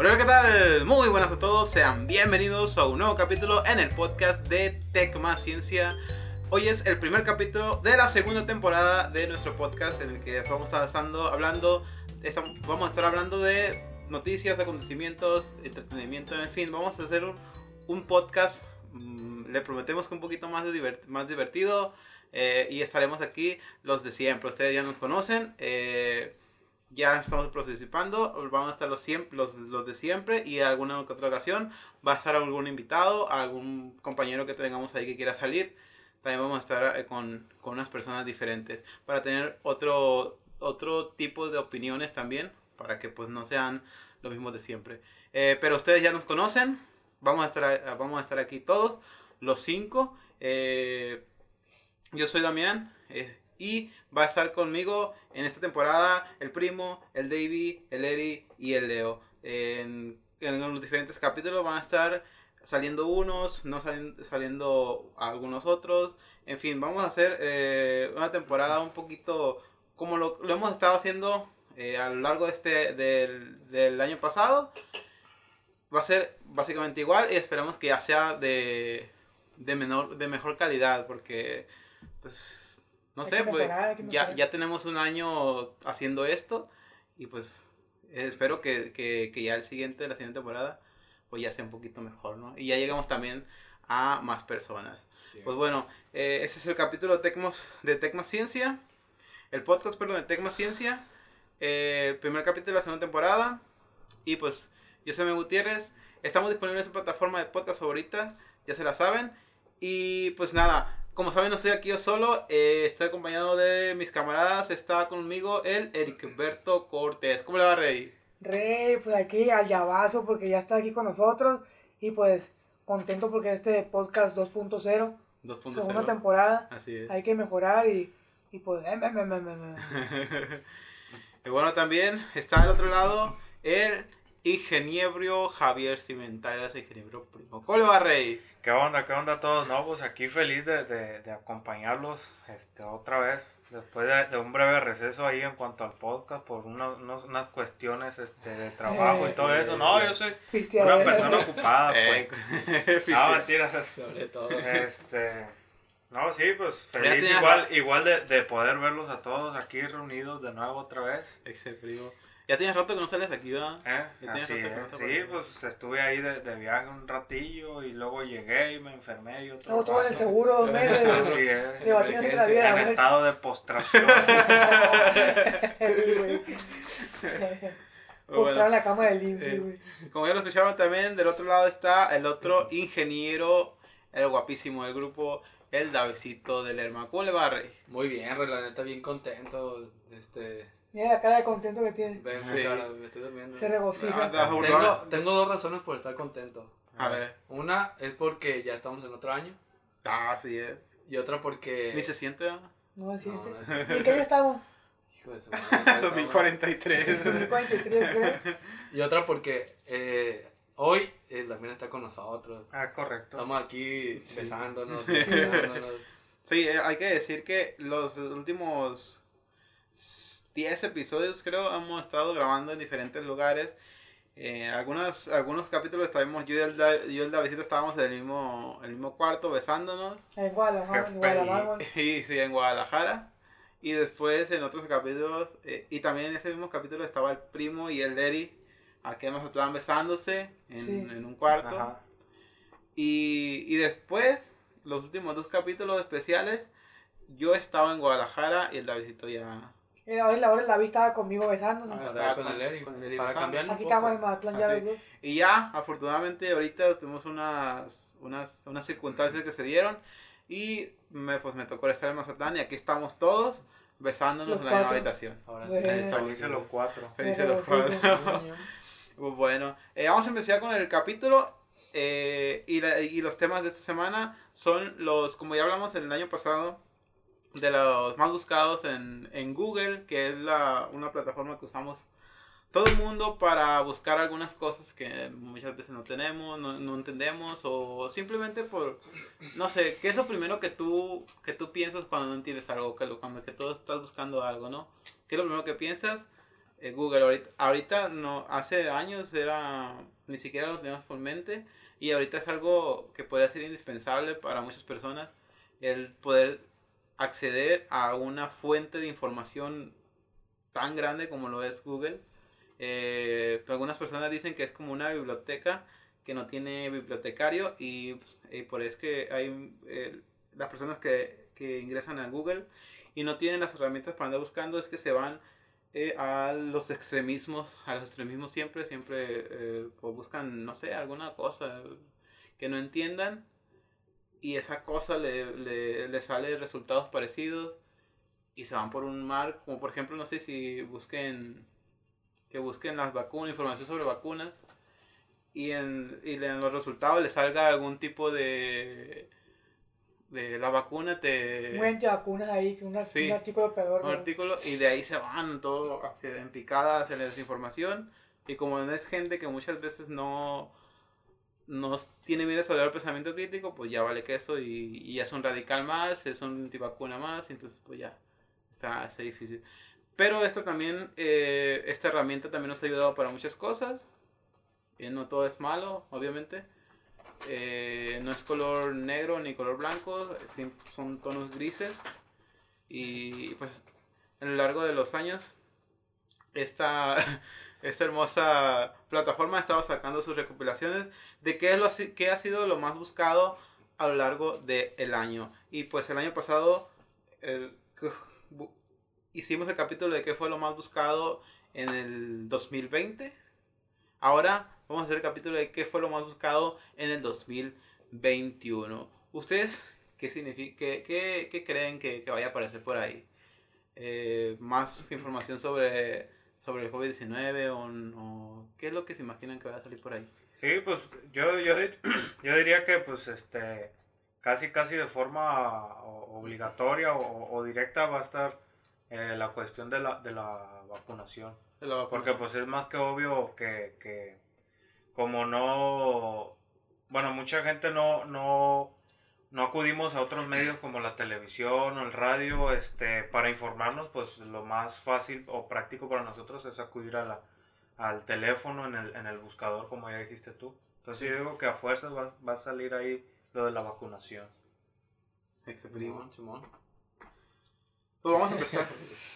Hola, ¿qué tal? Muy buenas a todos, sean bienvenidos a un nuevo capítulo en el podcast de Tech Más Ciencia. Hoy es el primer capítulo de la segunda temporada de nuestro podcast en el que vamos a estar hablando, vamos a estar hablando de noticias, acontecimientos, entretenimiento, en fin, vamos a hacer un, un podcast, mm, le prometemos que un poquito más, de divert- más divertido eh, y estaremos aquí los de siempre, ustedes ya nos conocen. eh, ya estamos participando, vamos a estar los, siem- los, los de siempre y alguna otra ocasión va a estar algún invitado, algún compañero que tengamos ahí que quiera salir. También vamos a estar eh, con, con unas personas diferentes para tener otro, otro tipo de opiniones también, para que pues no sean los mismos de siempre. Eh, pero ustedes ya nos conocen, vamos a estar, a- vamos a estar aquí todos, los cinco. Eh, yo soy Damián eh, y va a estar conmigo en esta temporada el primo, el Davey, el Eri y el Leo. En, en los diferentes capítulos van a estar saliendo unos, no salen- saliendo algunos otros. En fin, vamos a hacer eh, una temporada un poquito como lo, lo hemos estado haciendo eh, a lo largo este, del, del año pasado. Va a ser básicamente igual y esperamos que ya sea de, de, menor, de mejor calidad porque pues no Hay sé, pues mejorar, ya, ya tenemos un año haciendo esto y pues eh, espero que, que, que ya el siguiente, la siguiente temporada, pues ya sea un poquito mejor, ¿no? Y ya llegamos también a más personas. Pues bueno, eh, ese es el capítulo de Tecmos, de Tecma Ciencia, el podcast, perdón, de Tecma Ciencia, eh, el primer capítulo de la segunda temporada. Y pues, yo soy Miguel Gutiérrez, estamos disponibles en su plataforma de podcast favorita, ya se la saben. Y pues nada, como saben, no estoy aquí yo solo, eh, estoy acompañado de mis camaradas, está conmigo el Ericberto Cortés. ¿Cómo le va, Rey? Rey, pues aquí al llavazo porque ya está aquí con nosotros y pues contento porque este podcast 2.0, segunda 2.0. temporada, Así es. hay que mejorar y, y pues... em, em, em. y bueno, también está al otro lado el ingeniero Javier Cimental, el ingeniero primo. ¿Cómo le va, Rey? ¿Qué onda? ¿Qué onda a todos? No, pues aquí feliz de, de, de acompañarlos este, otra vez. Después de, de un breve receso ahí en cuanto al podcast por unos, unos- unas cuestiones este, de trabajo y todo eso. No, yo soy una persona ocupada, Eh, pues. No, mentiras. Sobre todo. Este, no, sí, pues feliz igual, igual de, de poder verlos a todos aquí reunidos de nuevo otra vez. Primo. Ya tienes rato que no sales de aquí, ¿verdad? ¿Eh? Ya tienes Así rato que no Sí, pues estuve ahí de, de viaje un ratillo y lugo llegué y me enfermé y otro Luego todo en el seguro dos meses. Así es. Debatiendo la vida. En estado de postración. Güey. Bueno, Postrar en la cama del IMSS, eh, güey. como ya lo escucharon también, del otro lado está el otro ingeniero, el guapísimo del grupo, el Davidcito del Lerma. ¿Cómo le va, Rey? Muy bien, Rey, la neta, bien contento. Este, Mira la cara de contento que tiene. ven, Sí. cara, me estoy durmiendo. Se regocija. Ah, está Tengo, tengo dos razones por estar contento. A ver. Una es porque ya estamos en otro año. Ah, así es. Y otra porque. Ni se siente. No se siente. No, no ¿Y en qué año estamos? Hijo de su madre, 2043. 2043, creo. Y otra porque eh, hoy el Damián está con nosotros. ah, correcto. Estamos aquí Sí. besándonos, besándonos. Sí, eh, hay que decir que los últimos 10 episodios creo hemos estado grabando en diferentes lugares. Eh, algunos, algunos capítulos estábamos, yo y el, yo y el Davidito estábamos en el mismo, el mismo cuarto besándonos. En Guadalajara, en Guadalajara. Y sí, en Guadalajara. Y después en otros capítulos, eh, y también en ese mismo capítulo estaba el primo y el Eri, aquí nos estaban besándose en, Sí. en un cuarto. Ajá. Y, y después, los últimos dos capítulos especiales, yo estaba en Guadalajara y el Davidito ya... Eh, Ahora la hora la vi estaba conmigo besándonos. Ah, Para, con el Eri, con el Eri para cambiarlo Aquí estamos en Mazatlán ya Ah, los sí. dos. Y ya, afortunadamente, ahorita tuvimos unas, unas, unas circunstancias que se dieron y me, pues, me tocó estar en Mazatlán y aquí estamos todos besándonos Los en la misma cuatro. habitación. Ahora Bueno. sí. Está Felices los cuatro. Felices los cuatro. Pues bueno, eh, vamos a empezar con el capítulo eh, y, la- y los temas de esta semana son los, como ya hablamos el año pasado, de los más buscados en, en Google, que es la, una plataforma que usamos todo el mundo para buscar algunas cosas que muchas veces no tenemos, no, no entendemos o simplemente por, no sé, ¿qué es lo primero que tú, que tú piensas cuando no entiendes algo? Que cuando que tú estás buscando algo, ¿no? ¿Qué es lo primero que piensas? eh, Google. Ahorita, ahorita no, hace años era, ni siquiera lo teníamos por mente y ahorita es algo que puede ser indispensable para muchas personas, el poder acceder a una fuente de información tan grande como lo es Google. Eh, algunas personas dicen que es como una biblioteca que no tiene bibliotecario y, pues, por eso es que hay eh, las personas que, que, ingresan a Google y no tienen las herramientas para andar buscando es que se van eh, a los extremismos, a los extremismos siempre, siempre buscan, no sé, alguna cosa que no entiendan y esa cosa le, le, le sale resultados parecidos y se van por un mar, como por ejemplo, no sé si busquen, que busquen las vacunas, información sobre vacunas, y en, y en los resultados les salga algún tipo de, de la vacuna, te... Un vacunas ahí, que un artículo peor. Un artículo, y de ahí se van todo hacia, en picadas, en la desinformación, y como no es gente que muchas veces no no tiene bien desarrollado el pensamiento crítico, pues ya vale queso y, y ya es un radical más, es un antivacuna más, entonces pues ya está, difícil. Pero esta también, eh, esta herramienta también nos ha ayudado para muchas cosas. Eh, no todo es malo, obviamente. Eh, no es color negro ni color blanco, son tonos grises. Y pues a lo largo de los años, esta, esta hermosa plataforma ha estado sacando sus recopilaciones de qué, es lo, qué ha sido lo más buscado a lo largo del año. Y pues el año pasado, hicimos el capítulo de qué fue lo más buscado en el 2020. Ahora vamos a hacer el capítulo de qué fue lo más buscado en el 2021. ¿Ustedes qué, significa, qué, qué, creen que, que, vaya a aparecer por ahí? Eh, ¿Más información sobre, sobre el COVID-19 o, qué es lo que se imaginan que vaya a salir por ahí? Sí, pues yo, yo, yo diría que pues este casi casi de forma obligatoria o, directa va a estar eh, la cuestión de la, de la vacunación. Porque pues es más que obvio que, que como no, bueno, mucha gente no, no, no acudimos a otros medios como la televisión o el radio este, para informarnos, pues lo más fácil o práctico para nosotros es acudir a la, al teléfono en el, en el buscador, como ya dijiste tú. Entonces yo digo que a fuerzas va, va a salir ahí lo de la vacunación. Simón, Simón. Pues vamos a empezar.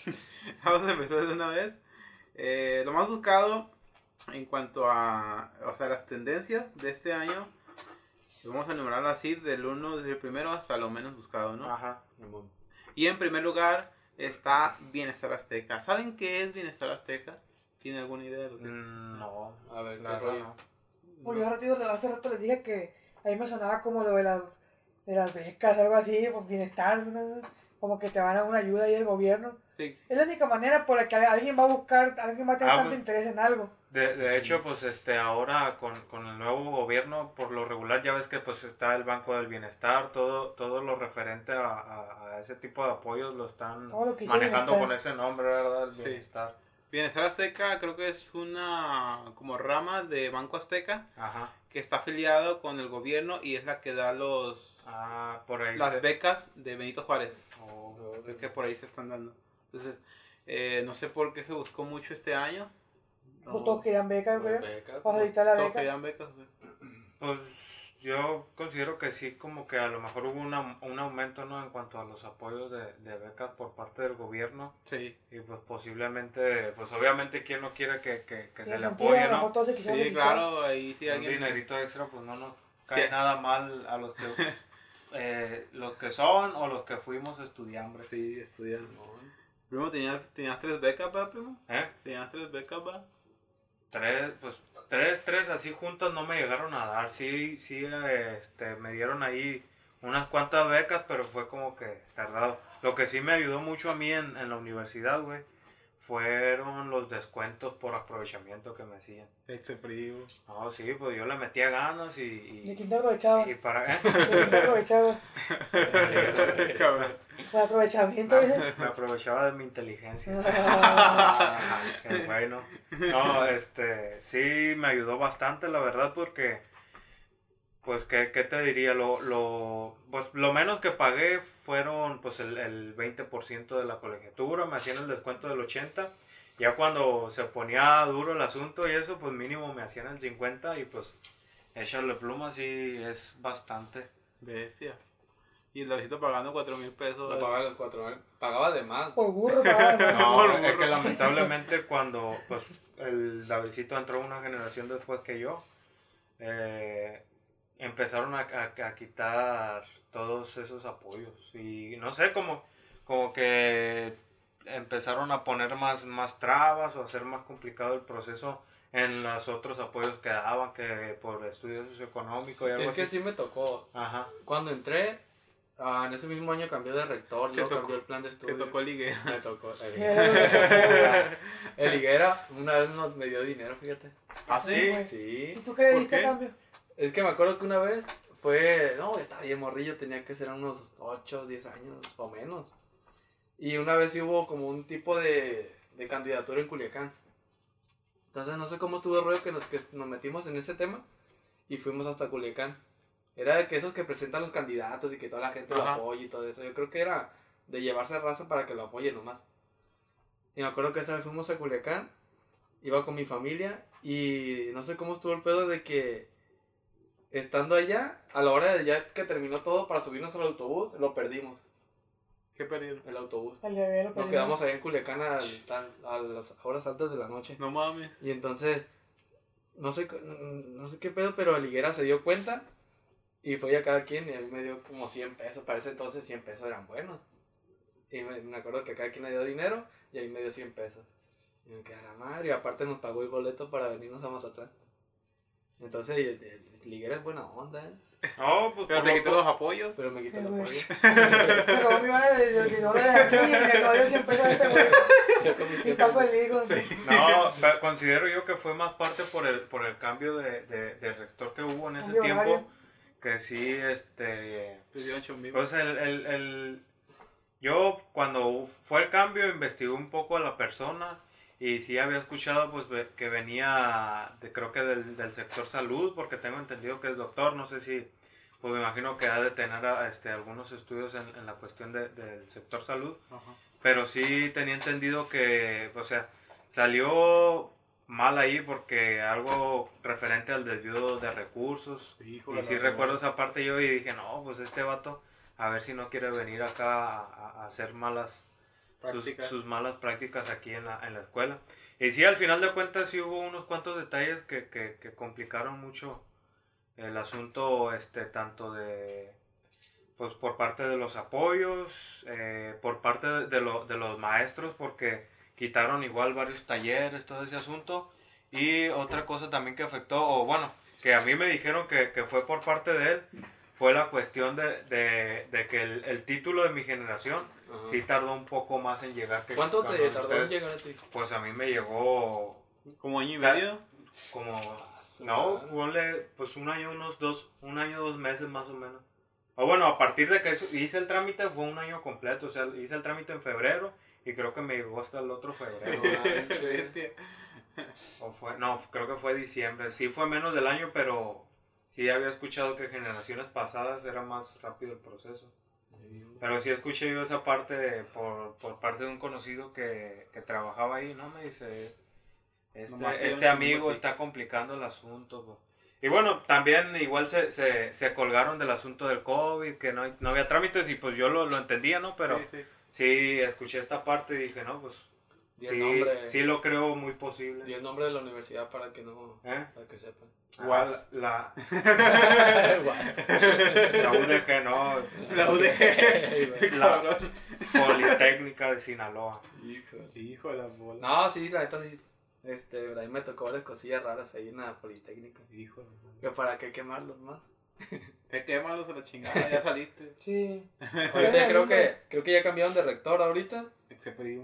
vamos a empezar de una vez. Eh, lo más buscado en cuanto a o sea, las tendencias de este año, vamos a enumerarlo así, del uno, desde el primero hasta lo menos buscado, ¿no? Ajá. Y en primer lugar está Bienestar Azteca. ¿Saben qué es Bienestar Azteca? ¿Tiene alguna idea de lo que mm, No, a ver, claro. No. Bueno, hace rato les dije que a mí me sonaba como lo de las, de las becas, algo así, por bienestar, como que te van a una ayuda ahí del gobierno. Sí. Es la única manera por la que alguien va a buscar, alguien va a tener ah, tanto pues, interés en algo. De, de hecho, pues este ahora con, con, el nuevo gobierno, por lo regular ya ves que pues está el Banco del Bienestar, todo, todo lo referente a, a, ese tipo de apoyos lo están manejando con ese nombre, ¿verdad? El bienestar. Bienestar Azteca creo que es una como rama de Banco Azteca que está afiliado con el gobierno y es la que da los ah, por ahí las becas de Benito Juárez. Oh, que por ahí se están dando. Entonces, eh, no sé por qué se buscó mucho este año. No. Todos querían becas, güey. Para la beca. Todos querían becas, Pues yo considero que sí, como que a lo mejor hubo una, un aumento ¿no? en cuanto a los apoyos de, de, becas por parte del gobierno. Sí. Y pues posiblemente, pues obviamente, ¿quién no quiere que, que, que se le apoye, no? Sí, claro, ahí sí Un dinerito extra, pues no nos cae nada mal a los que, eh, los que son o los que fuimos estudiantes. Sí, estudiantes. Primo, ¿tenías, ¿tenías tres becas, pa, primo? ¿Eh? ¿Tenías tres becas, pa? Tres, pues tres, tres así juntos no me llegaron a dar. Sí, sí, este, me dieron ahí unas cuantas becas, pero fue como que tardado. Lo que sí me ayudó mucho a mí en, en la universidad, güey, fueron los descuentos por aprovechamiento que me hacían. Este frío. No, sí, pues yo le metía ganas y... y ¿De quién te aprovechaba? Y para... ¿De quién te aprovechaba? ¿De aprovechamiento? Me aprovechaba de mi inteligencia. Ah. Qué bueno. No, este, sí me ayudó bastante, la verdad, porque pues, ¿qué, qué te diría? Lo, lo, pues, lo menos que pagué fueron pues el, el 20% de la colegiatura, me hacían el descuento del 80% Ya cuando se ponía duro el asunto y eso, pues mínimo me hacían el 50 y pues echarle plumas y es bastante. Bestia. Y el Davidito pagando 4 mil pesos. No pagaba los 4 mil. Pagaba de más. Por burro pagaba de más. No, es que lamentablemente cuando pues el Davidito entró una generación después que yo, eh, empezaron a, a, a, quitar todos esos apoyos. Y no sé, como, como que empezaron a poner más, más trabas o hacer más complicado el proceso en los otros apoyos que daban, que por estudios socioeconómicos y algo Es así. que sí me tocó. Ajá. Cuando entré, ah, en ese mismo año cambió de rector, ¿Qué luego tocó? cambió el plan de Te estudio. tocó ligue. Me tocó. El Higuera. El Higuera una vez nos me dio dinero, fíjate. ¿Ah, sí? güey. ¿Y Sí. tú qué le ¿Por diste a cambio? Es que me acuerdo que una vez fue. No, estaba bien morrillo, tenía que ser unos 8, 10 años o menos. Y una vez sí hubo como un tipo de, de candidatura en Culiacán. Entonces no sé cómo estuvo el rollo que nos, que nos metimos en ese tema y fuimos hasta Culiacán. Era de que esos que presentan los candidatos y que toda la gente lo apoya y todo eso. Yo creo que era de llevarse raza para que lo apoye nomás. Y me acuerdo que esa vez fuimos a Culiacán, iba con mi familia y no sé cómo estuvo el pedo de que estando allá, a la hora de ya que terminó todo para subirnos al autobús, lo perdimos, ¿Qué perdieron? el autobús. El bebé lo Nos quedamos allá en Culiacán a, a las horas altas de la noche. No mames. Y entonces, no sé, no sé qué pedo, pero el Higuera se dio cuenta y fue a cada quien y a mí me dio como 100 pesos. Para ese entonces 100 pesos eran buenos. Y me, me acuerdo que a cada quien le dio dinero y ahí me dio 100 pesos. Y me quedé a la madre y aparte nos pagó el boleto para venirnos a Mazatlán. Entonces, el, el- el Higuera es buena onda, ¿eh? No, pues Pero te po- los apoyos. Pero me quitó el Sí, güey. apoyo. Se robó millones de, dólares aquí y le cogió 100 pesos a este güey. Yo con mis Y 100 está feliz con No, pero considero yo que fue más parte por el, por el cambio de, de, de rector que hubo en ese Cambio tiempo. horario. Que sí, este. Te dio 8 mil. Pues el, el, el- yo cuando fue el cambio investigué un poco a la persona y sí había escuchado pues que venía de, creo que del, del sector salud porque tengo entendido que es doctor, no sé si pues me imagino que ha de tener a- este, algunos estudios en, en la cuestión de- del sector salud, Ajá. pero sí tenía entendido que, o sea, salió mal ahí porque algo referente al desvío de recursos. Y sí recuerdo esa parte yo y dije, no, pues este vato, a ver si no quiere venir acá a hacer malas, sus, malas prácticas aquí en la, en la escuela. Y sí, al final de cuentas sí hubo unos cuantos detalles que, que, que complicaron mucho el asunto, este, tanto de, pues por parte de los apoyos, eh, por parte de, de lo- de los maestros, porque quitaron igual varios talleres, todo ese asunto. Y otra cosa también que afectó, o bueno, que a mí me dijeron que, que fue por parte de él, fue la cuestión de, de, de que el, el título de mi generación Ajá. sí tardó un poco más en llegar que ¿Cuánto te tardó en ustedes- llegar a ti? Pues a mí me llegó Como año y medio. como su no, ponle pues un año, unos dos, un año, dos meses más o menos. O bueno, a partir de que eso- hice el trámite fue un año completo, o sea, hice el trámite en febrero y creo que me llegó hasta el otro febrero. o fue, no, creo que fue diciembre. Sí fue menos del año, pero sí había escuchado que generaciones pasadas era más rápido el proceso. Pero sí escuché yo esa parte de- por, por parte de un conocido que, que trabajaba ahí, ¿no? Me dice, este, este amigo está complicando el asunto. po". Y bueno, también igual se, se, se colgaron del asunto del COVID, que no, no había trámites y pues yo lo, lo entendía, ¿no? Pero Sí, sí. sí, escuché esta parte y dije, no, pues Di el sí, nombre. sí lo creo muy posible. Di el nombre de la universidad para que no. ¿Eh? Para que sepan. Ah, la, la UDG, ¿no? La UD. La Cabrón. Politécnica de Sinaloa. Hijo, hijo de la bola. No, sí, la neta sí. Este, ahí me tocó varias cosillas raras ahí en la Politécnica. Hijo de la bola. Que para qué quemarlos más. Te quémalos a la chingada, ya saliste. Sí. Ahorita creo que, creo que ya cambiaron de rector ahorita.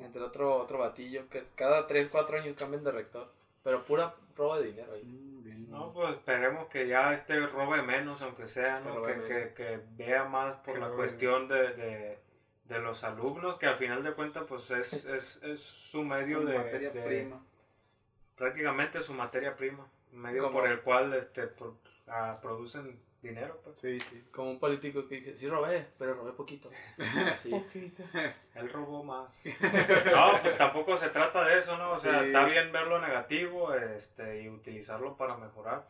Entre otro, otro batillo. Que cada 3, 4 años cambian de rector. Pero pura robo de dinero ahí. Mm. No, pues esperemos que ya este robe menos, aunque sea, Que ¿no? Que, que, que vea más por Que la cuestión de, de, de los alumnos, que al final de cuentas, pues es, es, es su medio Su de, materia de- prima. prácticamente su materia prima, un medio por el cual este, pro- ah, producen dinero, pues. Sí, sí. Como un político que dice, sí robé, pero robé poquito. Así. Poquito. Él robó más. no, pues tampoco se trata de eso, ¿no? O sea, está bien ver lo negativo este, y utilizarlo para mejorar.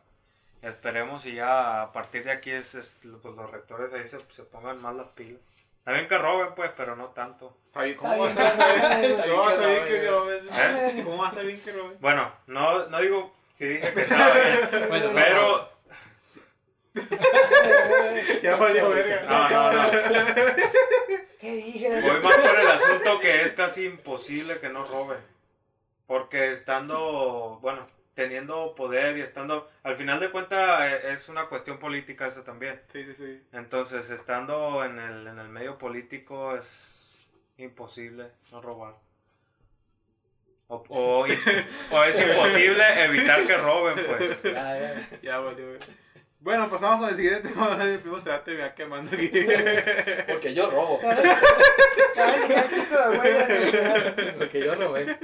Esperemos y ya a partir de aquí es, pues los rectores ahí se, se pongan más las pilas. Está bien que roben, pues, pero no tanto. ¿Cómo va a estar bien que roben? ¿Cómo va a estar bien que roben? Bueno, no, no digo si dije que estaba bien, bueno, pero ya valió verga. No, no, no. ¿Qué dije? Voy más por el asunto que es casi imposible que no roben. Porque estando, bueno, teniendo poder y estando, al final de cuentas eh, es una cuestión política eso también. Sí, sí, sí. Entonces, estando en el, en el medio político es imposible no robar. O, o, o es imposible evitar que roben, pues. Ya, ya, ya valió. Bueno, pasamos con el siguiente tema. El primo se va a terminar quemando aquí. Porque yo robo. Porque yo robé.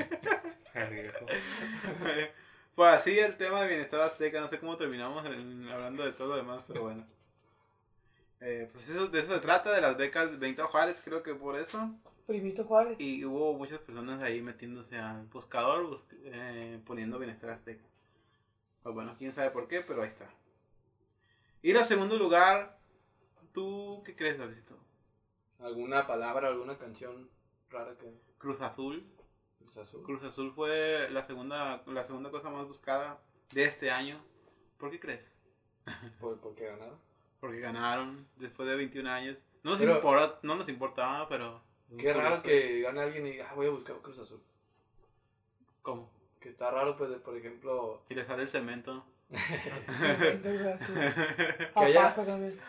Pues así el tema de bienestar azteca. No sé cómo terminamos hablando de todo lo demás, pero bueno. Eh, pues eso, de eso se trata, de las becas Benito Juárez, creo que por eso. Primito Juárez. Y hubo muchas personas ahí metiéndose al buscador, eh, poniendo bienestar azteca. Pues bueno, quién sabe por qué, pero ahí está. Ir a segundo lugar, ¿tú qué crees, Davidito? ¿Alguna palabra, alguna canción rara que... Cruz Azul. Cruz Azul. Cruz Azul fue la segunda, la segunda cosa más buscada de este año. ¿Por qué crees? ¿Por, porque ganaron? Porque ganaron después de 21 años. No nos, importa, no nos importaba, pero... Qué raro que gane alguien y diga, ah, voy a buscar Cruz Azul. ¿Cómo? Que está raro, pues, por ejemplo... Y le sale el cemento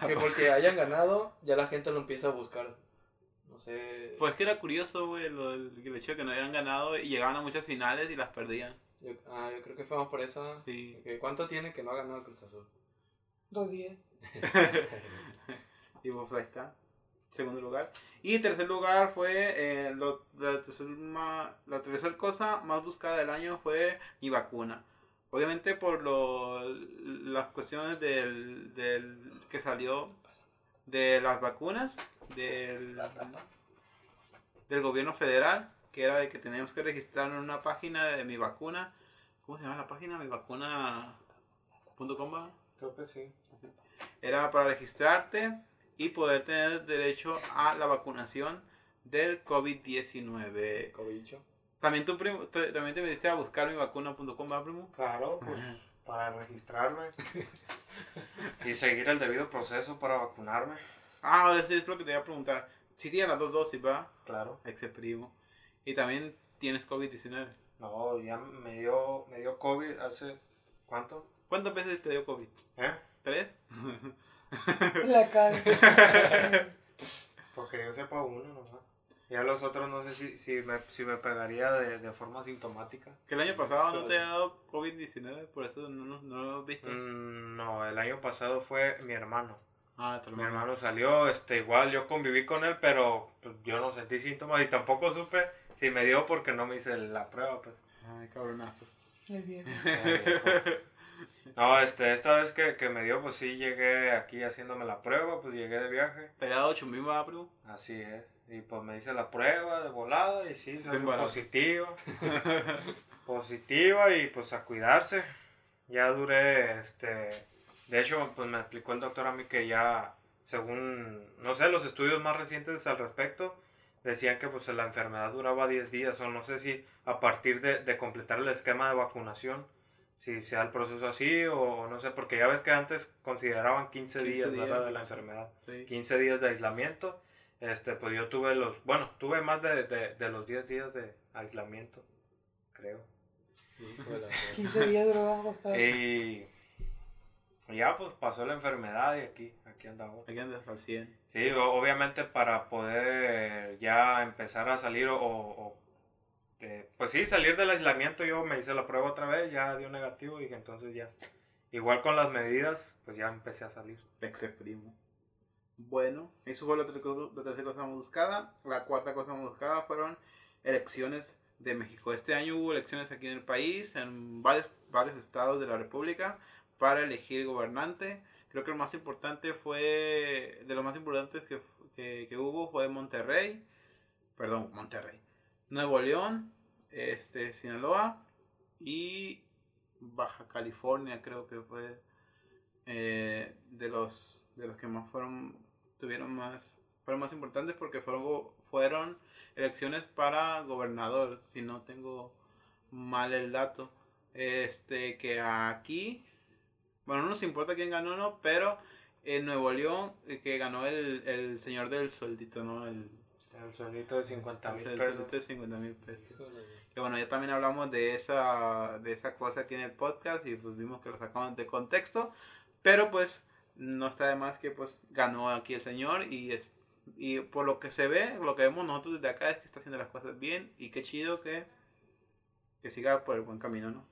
que, porque hayan ganado, ya la gente lo empieza a buscar. No sé. Pues que era curioso, güey, el hecho de que no hayan ganado y llegaban a muchas finales y las perdían. Yo, ah, yo creo que fue más por eso. Sí. ¿Cuánto tiene que no ha ganado Cruz Azul? Dos días. y pues ahí está. Segundo lugar. Y tercer lugar fue eh, la, la tercera cosa más buscada del año fue mi vacuna. Obviamente por lo, las cuestiones del, del que salió de las vacunas del, del gobierno federal, que era de que teníamos que registrar en una página de mi vacuna. ¿Cómo se llama la página? Mi vacuna.com. Creo que sí. Era para registrarte y poder tener derecho a la vacunación del COVID-19. COVID. También, tú, también te metiste a buscar mi vacuna.com, ¿verdad, primo? Claro, pues para registrarme y seguir el debido proceso para vacunarme. Ah, ahora sí es lo que te iba a preguntar. Si tienes las dos dosis, ¿va? Claro. Ex primo. Y también tienes COVID-19. No, ya me dio, me dio COVID hace. ¿Cuánto? ¿Cuántas veces te dio COVID? ¿Eh? ¿Tres? La cara. Porque yo sepa uno nomás. Y a los otros no sé si, si, me, si me pegaría de, de forma sintomática. ¿Que el año pasado no te ha dado COVID-19? Por eso no, no, lo viste. Mm, no, el año pasado fue mi hermano. Ah, mi hermano salió, este, igual yo conviví con él, pero pues, yo no sentí síntomas y tampoco supe si me dio porque no me hice la prueba, pues. Ay, cabronazo. Es bien. No, este, esta vez que, que, me dio, pues sí llegué aquí haciéndome la prueba, pues llegué de viaje. ¿Te había dado 8000 primo? Así es. Y pues me hice la prueba de volada y sí, salió positiva. positiva y pues a cuidarse. Ya duré, este, de hecho, pues me explicó el doctor a mí que ya, según, no sé, los estudios más recientes al respecto, decían que pues la enfermedad duraba 10 días o no sé si a partir de, de completar el esquema de vacunación, si sea el proceso así o no sé, porque ya ves que antes consideraban 15, días, ¿verdad? de la enfermedad. 15 días de aislamiento este, pues yo tuve los, bueno, tuve más de, de, de los 10 días de aislamiento, creo. 15 días duró Y ya pues pasó la enfermedad y aquí, aquí andamos. Aquí andas al 100. Sí, obviamente para poder ya empezar a salir o, o pues sí, salir del aislamiento yo me hice la prueba otra vez, ya dio negativo y entonces ya, igual con las medidas, pues ya empecé a salir. Exe primo. Bueno, eso fue la, tercera cosa más buscada. La cuarta cosa más buscada fueron elecciones de México. Este año hubo elecciones aquí en el país, en varios, varios estados de la República, para elegir gobernante. Creo que el más importante fue, de los más importantes que, que, que hubo fue Monterrey, perdón, Monterrey, Nuevo León, este, Sinaloa y Baja California creo que fue eh, de los de los que más fueron tuvieron más fueron más importantes porque fueron fueron elecciones para gobernador si no tengo mal el dato. Este que aquí bueno no nos importa quién ganó no pero en Nuevo León eh, que ganó el, el señor del sueldito no el el sueldito de 50 mil pesos. de 50 mil pesos bueno, ya también hablamos de esa, de esa cosa aquí en el podcast y pues vimos que lo sacamos de contexto, pero pues no está de más que pues ganó aquí el señor y es y por lo que se ve, lo que vemos nosotros desde acá es que está haciendo las cosas bien y qué chido que, que siga por el buen camino, ¿no?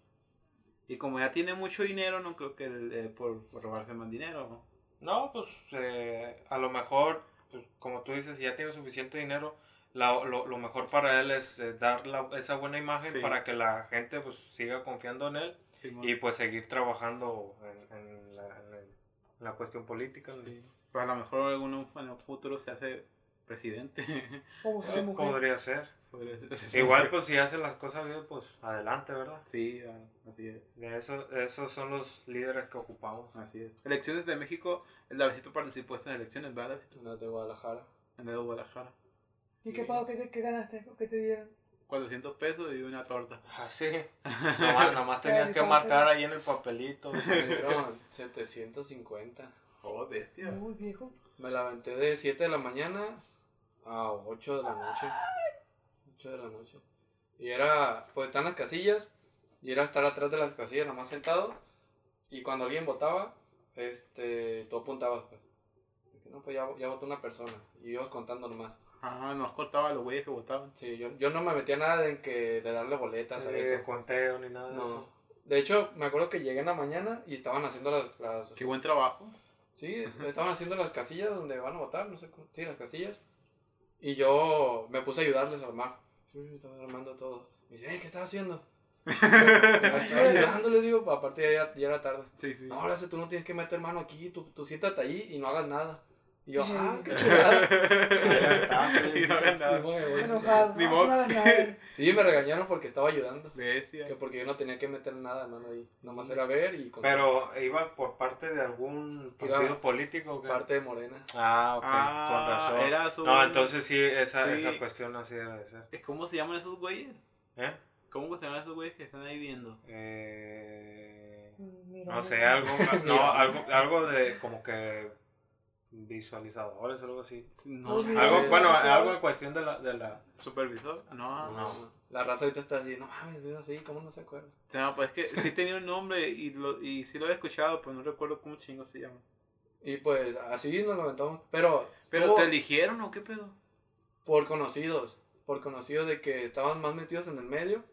Y como ya tiene mucho dinero, no creo que eh, por, robarse más dinero, ¿no? No, pues eh, a lo mejor, pues, como tú dices, ya tiene suficiente dinero, lo, lo, mejor para él es dar la, esa buena imagen para que la gente pues siga confiando en él y pues seguir trabajando en, en, la, en la, cuestión política. Pues a lo mejor en un futuro se hace presidente. Podría ser. Igual pues si hace las cosas bien, pues adelante, ¿verdad? Sí, así es. De eso, esos son los líderes que ocupamos. Así es. Elecciones de México, el Davidito participó en elecciones, ¿verdad? En de Guadalajara. En de Guadalajara. ¿Y qué pago que, que ganaste o qué te dieron? 400 pesos y una torta. Ah, sí. Nomás, nomás tenías que marcar ahí en el papelito. Me dieron 750. Oh, bestia. Muy viejo. Me la aventé de 7 de la mañana a 8 de la noche. 8 de la noche. Y era, pues están las casillas. Y era estar atrás de las casillas, nomás sentado. Y cuando alguien votaba, este, tú apuntabas, pues. No, pues ya, ya votó una persona. Y ibas contando nomás. Ajá, nos cortaba los güeyes que votaban. Sí, yo, yo no me metía nada de, que, de darle boletas a eso. conteo ni nada de eso. De hecho, me acuerdo que llegué en la mañana y estaban haciendo las... las Qué buen trabajo. Sí, estaban haciendo las casillas donde van a votar, no sé cómo. Sí, las casillas. Y yo me puse a ayudarles a armar. Estaba armando todo. Me dice, ¿qué estás haciendo? estoy ayudando, le digo, aparte ya, ya era tarde. Sí, sí. No, ahora tú no tienes que meter mano aquí, tú, tú siéntate ahí y no hagas nada. Y yo, ah, qué chulada. ya está. Enojado. Ni modo. Sí, me regañaron porque estaba ayudando. Bestia. Que porque yo no tenía que meter nada, mano, ahí. Nomás era ver y... Pero, ¿ibas por parte de algún partido político? ¿o Parte de Morena. Ah, ok. Ah, Con razón. Era su... No, entonces sí, esa, esa cuestión así debe de ser. ¿Cómo se llaman esos güeyes? ¿Eh? ¿Cómo se llaman esos güeyes que están ahí viendo? Eh... no sé, algo, no, algo, algo de como que visualizadores o algo así. No, algo, bueno, algo en cuestión de la, de la... ¿Supervisor? No, no. La raza ahorita está así, no mames, es así, ¿cómo no se acuerda? No, pues es que sí tenía un nombre y, lo, y sí lo he escuchado, pero no recuerdo cómo chingo se llama. Y pues así nos lo aventamos, pero... ¿Pero te eligieron o qué pedo? Por conocidos, por conocidos de que estaban más metidos en el medio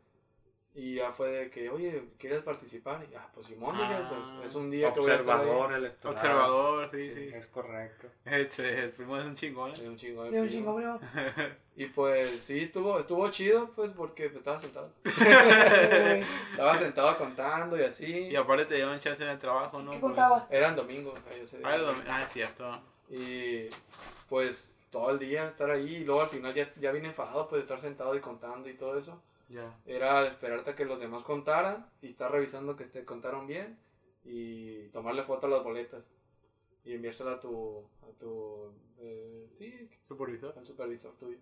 y ya fue de que, oye, ¿quieres participar? Y, ah, pues Simón, ah, pues, es un día que voy a estar electoral. Observador, sí, sí, Es correcto. Este, el primo es un chingón. Es un chingón. Es un chingón, primo. Y pues sí, estuvo, estuvo chido, pues, porque pues, estaba sentado. estaba sentado contando y así. Y aparte te dieron chance en el trabajo, ¿no? ¿Qué contaba? Eran domingos. Ah, domingo. ah, es cierto. Y pues todo el día estar ahí y luego al final ya, ya vine enfadado, pues, de estar sentado y contando y todo eso. Era esperarte a que los demás contaran y estar revisando que te contaron bien y tomarle foto a las boletas y enviársela a tu, a tu eh, sí, supervisor. Al supervisor tuyo.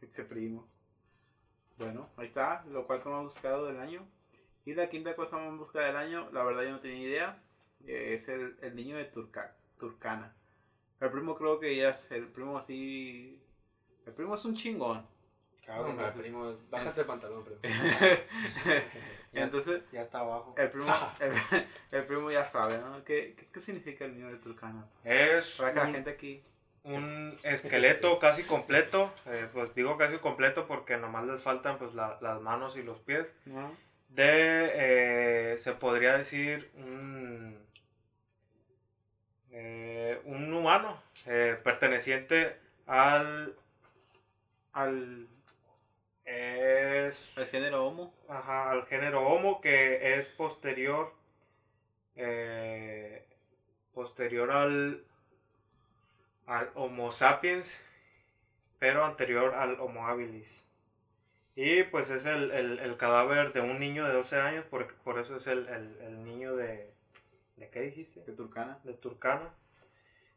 Ese primo. Bueno, ahí está, lo cual que hemos buscado del año. Y la quinta cosa que hemos buscado del año, la verdad yo no tenía idea, es el, el, niño de Turca, Turcana. El primo creo que ya es el primo así... El primo es un chingón. Cabrón, el primo, bájate el pantalón, primo. Entonces, ya está abajo. El primo, el, primo ya sabe, ¿no? ¿Qué, qué, significa el niño de Turcana? Es. Para que la gente aquí. Un esqueleto casi completo, eh, pues digo casi completo porque nomás les faltan pues la, las manos y los pies. De, eh, se podría decir, un, eh, un humano perteneciente al, al es... El género Homo. Ajá, al género Homo que es posterior. Eh, posterior al, al Homo sapiens, pero anterior al Homo habilis. Y pues es el, cadáver de un niño de 12 años, por, por eso es el, niño de... ¿De qué dijiste? De Turcana. De Turcana.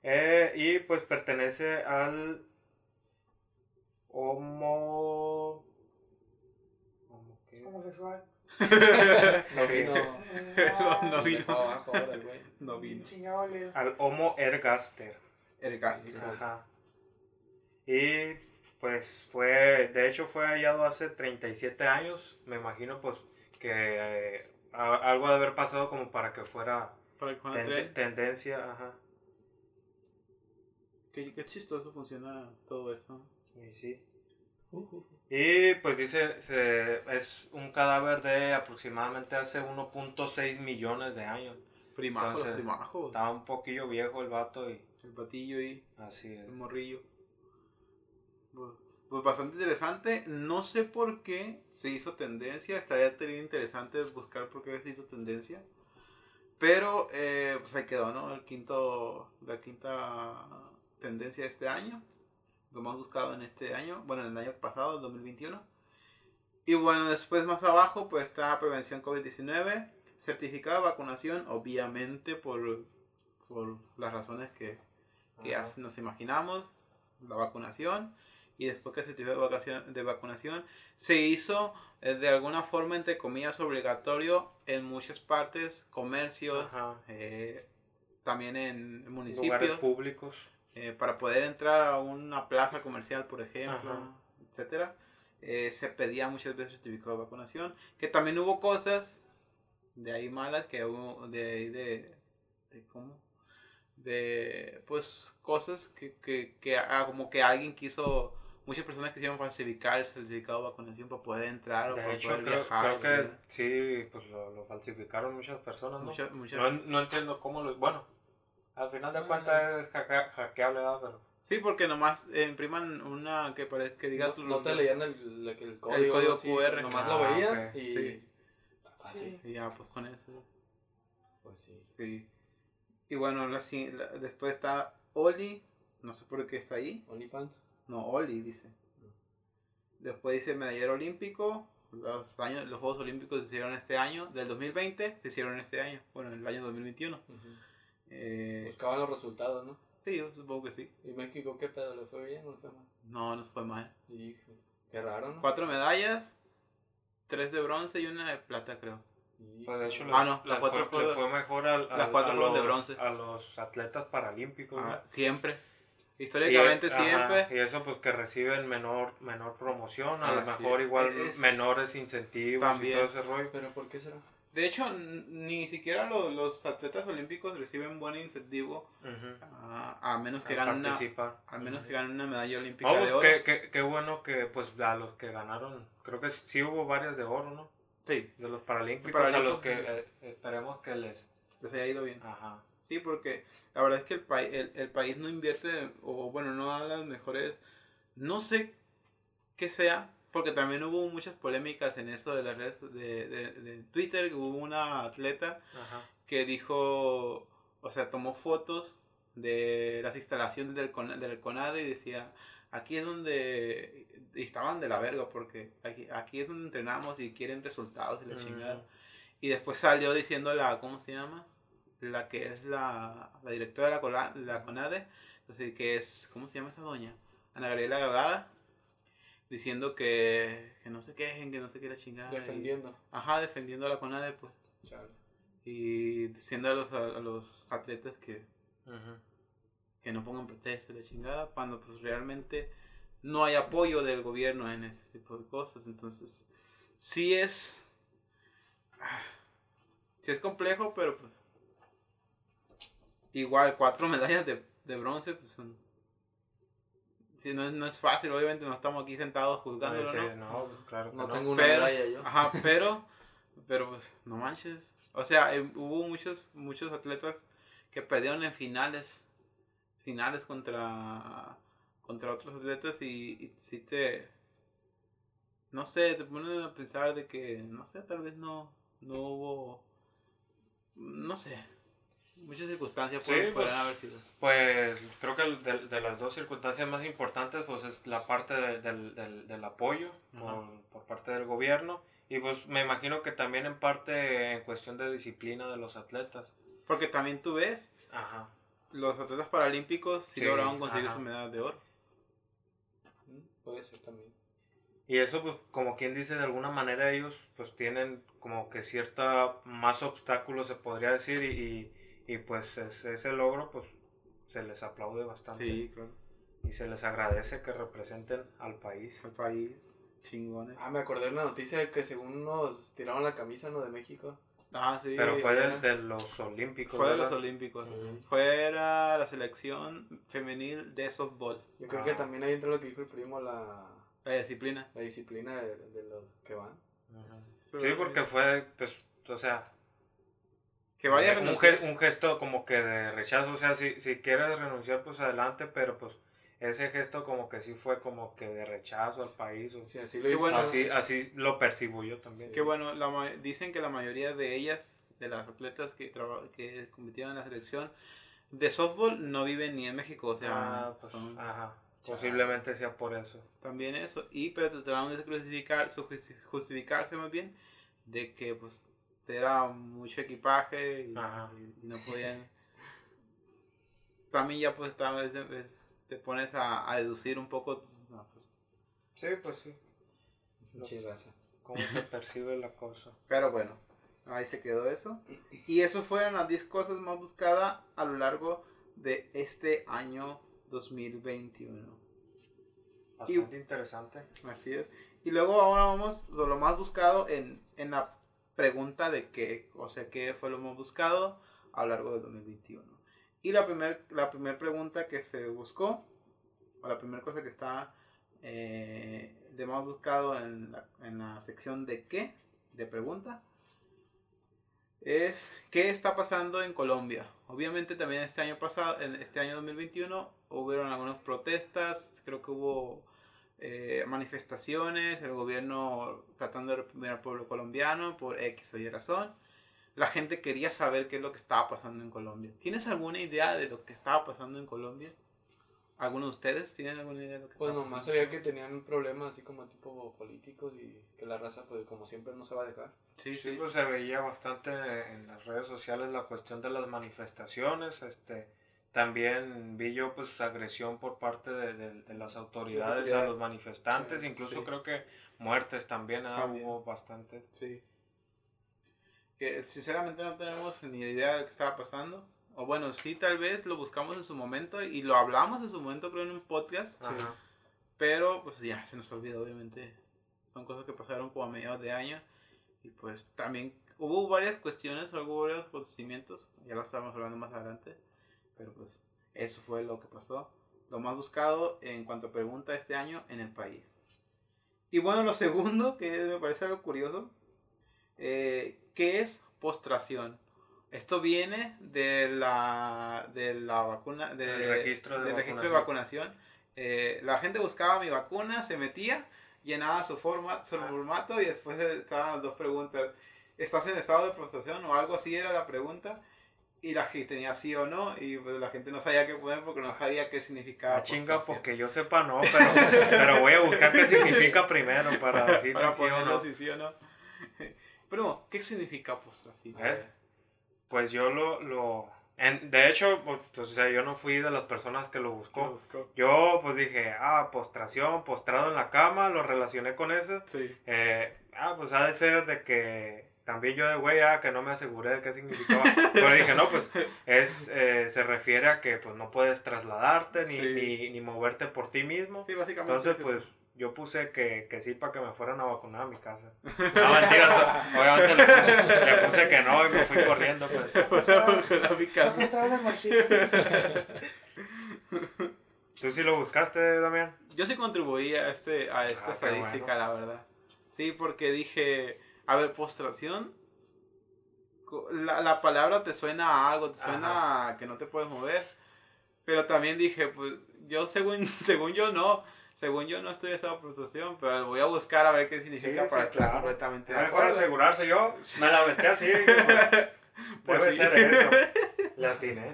Eh, y pues pertenece al homo... Homosexual. no vino. no, vino. No vino. Al Homo ergaster. Ergaster. Ajá. Y pues fue, de hecho fue hallado hace 37 años. Me imagino pues que eh, algo de haber pasado como para que fuera tendencia. Ajá. Qué, qué chistoso funciona todo eso. Y sí. Y pues dice, es un cadáver de aproximadamente hace 1.6 millones de años. Primajo, primajo. Estaba un poquillo viejo el vato y... El patillo y... Así es. El morrillo. Pues, pues, bastante interesante. No sé por qué se hizo tendencia. Estaría interesante buscar por qué se hizo tendencia. Pero eh, pues ahí quedó, ¿no? El quinto, la quinta tendencia de este año lo más buscado en este año, bueno, en el año pasado, 2021. Y bueno, después más abajo, pues está prevención COVID-19, certificado de vacunación, obviamente por, por las razones que, que nos imaginamos, la vacunación. Y después que el certificado de vacunación, de vacunación se hizo eh, de alguna forma, entre comillas, obligatorio en muchas partes, comercios, eh, también en municipios. Lugares públicos eh, para poder entrar a una plaza comercial, por ejemplo, etcétera, eh, se pedía muchas veces certificado de vacunación, que también hubo cosas de ahí malas, que hubo de ahí de, de ¿cómo? De, pues, cosas que, que, que ah, como que alguien quiso, muchas personas quisieron falsificar el certificado de vacunación para poder entrar o para hecho, poder creo, viajar. Creo que sí, pues lo, lo, falsificaron muchas personas, ¿no? No, no entiendo cómo lo, bueno, al final de cuentas es hackeable, ¿verdad? Pero... Sí, porque nomás impriman una que, parece, que digas... No, no te leían el, el, código, el código QR. Nomás lo ah, veían y... Sí. sí. Y ya, pues con eso. Pues sí. Sí. Y bueno, la, después está Oli. No sé por qué está ahí. ¿OnlyFans? No, Oli dice. Después dice medallero olímpico. Los, años, los Juegos Olímpicos se hicieron este año. Del 2020 se hicieron este año. Bueno, en el año 2021. Uh eh, Buscaban los resultados, ¿no? Sí, yo supongo que sí. ¿Y México qué pedo? ¿Le fue bien o le fue mal? No, no fue mal. Hijo, qué raro, ¿no? Cuatro medallas, tres de bronce y una de plata, creo. Pues de hecho, ah, no, las cuatro fue, le fue mejor al, las cuatro a los, de bronce. A los atletas paralímpicos. Ah, siempre. Históricamente siempre. y eso pues que reciben menor menor promoción, a lo mejor igual menores incentivos y todo ese rollo. ¿Pero por qué será? De hecho, ni siquiera los, los, atletas olímpicos reciben buen incentivo a, menos que ganen una, a menos que ganen una medalla olímpica de oro. Qué, qué, bueno que pues a los que ganaron, creo que sí hubo varias de oro, ¿no? Sí. De los paralímpicos, a los que eh, esperemos que les... Les haya ido bien. Ajá. Sí, porque la verdad es que el, país el, el país no invierte, o bueno, no da las mejores... No sé qué sea, porque también hubo muchas polémicas en eso de las redes de, de, de Twitter. Hubo una atleta que dijo, o sea, tomó fotos de las instalaciones del, del CONADE y decía, aquí es donde y estaban de la verga porque aquí, aquí es donde entrenamos y quieren resultados y la chingada. Y después salió diciendo la, ¿cómo se llama? La que es la, la directora de la, la CONADE, entonces, que es, ¿cómo se llama esa doña? Ana Gabriela Gagada diciendo que, que no se quejen, que no se quiera chingar. Defendiendo. ajá, defendiendo a la CONADE, pues. Y diciendo a los, a, los atletas que, que no pongan pretextos de chingada, cuando pues realmente no hay apoyo del gobierno en ese tipo de cosas. Entonces, sí es. Sí es complejo, pero pues. Igual, cuatro medallas de, de bronce, pues son Sí, no, no, es fácil, obviamente no estamos aquí sentados juzgándolo, ¿no? No, claro no, tengo una medalla yo. Ajá, pero, pero pues, no manches. O sea, eh, hubo muchos, muchos atletas que perdieron en finales, finales contra, contra otros atletas y, y si te, no sé, te ponen a pensar de que, no sé, tal vez no, no hubo, no sé, muchas circunstancias pueden, pues, haber sido. Pues creo que de, de, las dos circunstancias más importantes pues es la parte del, del, del, apoyo por, por, parte del gobierno y pues me imagino que también en parte en cuestión de disciplina de los atletas. Porque también tú ves, Ajá. los atletas paralímpicos sí, lograron conseguir su medalla de oro. Mm, puede ser también. Y eso, pues, como quien dice, de alguna manera ellos, pues, tienen como que cierta más obstáculos, se podría decir, y, y, pues ese logro, pues, se les aplaude bastante. Sí, claro. Y se les agradece que representen al país. Al país, chingones. Ah, me acordé de una noticia de que según nos tiraron la camisa, ¿no? De México. Ah, sí. Pero fue de, los Olímpicos. Fue de los Olímpicos. Fue la selección femenil de softball. Yo creo que también ahí entra lo que dijo el primo, la... La disciplina. La disciplina de, los que van. Sí, porque fue, pues, o sea... Que vaya un, un gesto como que de rechazo, o sea, si, si quieres renunciar, pues adelante, pero pues ese gesto como que sí fue como que de rechazo al país. O, sí, así lo así, así lo percibo yo también. Qué bueno, la, dicen que la mayoría de ellas, de las atletas que, que compitieron en la selección de softball, no viven ni en México. O sea, ah, pues, ajá. Posiblemente sea por eso. También eso. Y pero trataron de justificar, justificarse más bien de que pues era mucho equipaje y, no podían. También ya pues estaba te pones a, deducir un poco. Pues. Sí, pues sí. Chirraza. Cómo se percibe la cosa. Pero bueno, ahí se quedó eso. Y eso fueron las 10 cosas más buscadas a lo largo de este año 2021. Bastante interesante. Así es. Y luego ahora vamos a lo más buscado en, en la pregunta de qué, o sea, qué fue lo más buscado a lo largo de 2021. Y la primera la primer pregunta que se buscó, o la primera cosa que está eh, de más buscado en la, en la sección de qué, de pregunta, es qué está pasando en Colombia. Obviamente también este año pasado, en este año 2021, hubieron algunas protestas, creo que hubo eh, manifestaciones, el gobierno tratando de reprimir al pueblo colombiano por X o Y razón la gente quería saber qué es lo que estaba pasando en Colombia. ¿Tienes alguna idea de lo que estaba pasando en Colombia? ¿Alguno de ustedes tienen alguna idea de lo que Pues nomás sabía que tenían problemas así como tipo políticos y que la raza pues como siempre no se va a dejar. Sí, sí, pues se veía bastante en las redes sociales la cuestión de las manifestaciones, este también vi yo pues agresión por parte de, las autoridades a los manifestantes, incluso creo que muertes también, ¿eh? también. hubo bastante. Sí que sinceramente no tenemos ni idea de qué estaba pasando. O bueno, sí, tal vez lo buscamos en su momento y lo hablamos en su momento, creo, en un podcast. Pero pues ya se nos olvidó, obviamente. Son cosas que pasaron como a mediados de año. Y pues también hubo varias cuestiones, hubo varios acontecimientos. Ya lo estábamos hablando más adelante. Pero pues eso fue lo que pasó. Lo más buscado en cuanto a pregunta este año en el país. Y bueno, lo segundo, que me parece algo curioso, eh, ¿Qué es postración? Esto viene de la, de la vacuna, de, del registro de, registro de vacunación. Eh, la gente buscaba mi vacuna, se metía, llenaba su, forma, su formato y después estaban las dos preguntas. ¿Estás en estado de postración o algo así era la pregunta? Y la gente tenía sí o no y pues la gente no sabía qué poner porque no sabía qué significaba ah, chinga porque yo sepa no pero, pero voy a buscar qué significa primero para decir para sí, o no. si sí o no pero, ¿qué significa postración? ¿Eh? Pues yo lo, lo en, de hecho, pues, pues, o sea, yo no fui de las personas que lo buscó. Yo pues dije, ah, postración, postrado en la cama, lo relacioné con eso. Sí. Eh, ah, pues ha de ser de que también yo de güey, ah, que no me aseguré de qué significaba. Pero dije, no, pues es, eh, se refiere a que pues no puedes trasladarte ni, ni, ni moverte por ti mismo. Sí, básicamente. Entonces, pues yo puse que, que sí para que me fueran a vacunar a mi casa. No, mentiras, obviamente le puse, le puse, que no y me fui corriendo. Pues. a mi casa. ¿Tú sí lo buscaste, Damián? Yo sí contribuí a, este, a esta ah, estadística, la verdad. Sí, porque dije, a ver, postración. La, la palabra te suena a algo, te suena a que no te puedes mover. Pero también dije, pues yo según, según yo no según yo no estoy en esa frustración, pero voy a buscar a ver qué significa para estar completamente de acuerdo. Mejor asegurarse yo, me la metí así. Pues, Debe ser eso. Latiné.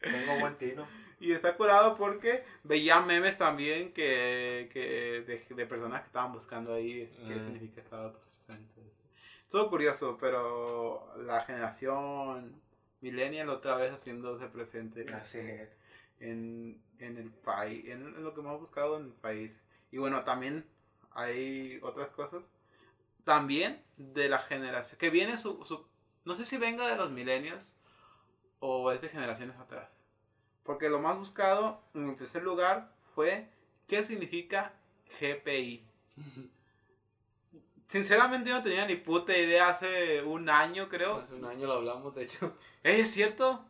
Tengo buen tino. Y está curado porque veía memes también que, que de, de personas que estaban buscando ahí qué Mm. significa estado presente. Todo curioso, pero la generación millennial otra vez haciéndose presente en, en el país, en, en lo que hemos buscado en el país. Y bueno, también hay otras cosas. También de la generación, que viene su, su no sé si venga de los millennials o es de generaciones atrás. Porque lo más buscado, en tercer lugar, fue ¿qué significa GPI? Sinceramente yo no tenía ni puta idea hace un año, creo. Hace un año lo hablamos, de hecho. ¿Eh, ¿Es cierto?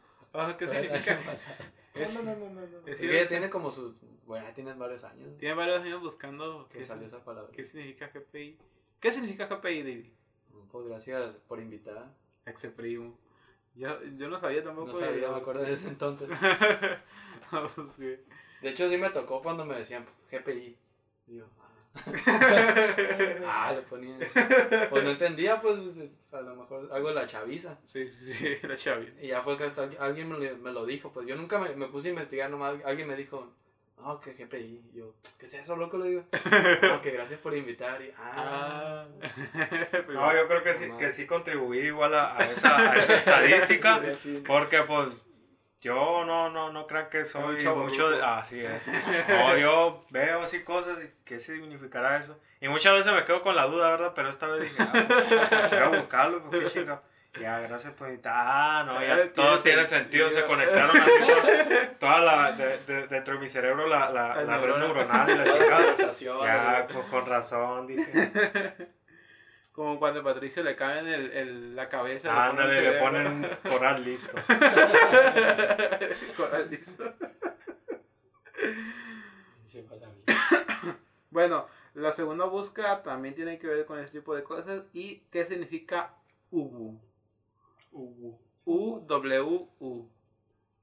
¿Qué significa? Es- No, no, no, no, no. es Es que ya tiene como sus. Bueno, ya tienen varios años Tiene varios años buscando que qué, salió esa palabra. qué significa GPI. ¿Qué significa GPI, David? Pues gracias por invitar. Ex primo. Yo, yo no sabía tampoco. No sabía, me acuerdo de ese entonces. Sí. De hecho, sí me tocó cuando me decían GPI. Y yo, ah, ah, le ponía. Pues no entendía, pues a lo mejor algo de la chaviza. Sí, sí, la Chavi. Y ya fue que hasta alguien me, lo- me lo dijo. Pues yo nunca me, me puse a investigar, nomás alguien me dijo, no, que GPI. Y yo, ¿qué es eso, loco? Le digo, no, que gracias por invitar. Y, ah, Ah. No, yo creo que sí, que sí contribuí igual a, a esa, a esa estadística. Porque pues yo no, no, no crean que soy chavo mucho de... ruco. Así es. No, yo veo así cosas y qué significará eso. Y muchas veces me quedo con la duda, ¿verdad? Pero esta vez dije, ah, voy a buscarlo, porque chinga. Ya, gracias por invitar. Ah, no, ya todo tiene sentido. sentido. Se conectaron así toda, la, de, de- dentro de mi cerebro la, la, La red neurona. neuronal y la chingada. Ya, pues con razón, dije. Como cuando a Patricio le caen el, el, la cabeza. Ándale, el le ponen un coral listo. Coral listo. Bueno, la segunda búsqueda también tiene que ver con este tipo de cosas. ¿Y qué significa UWU? U-W-U.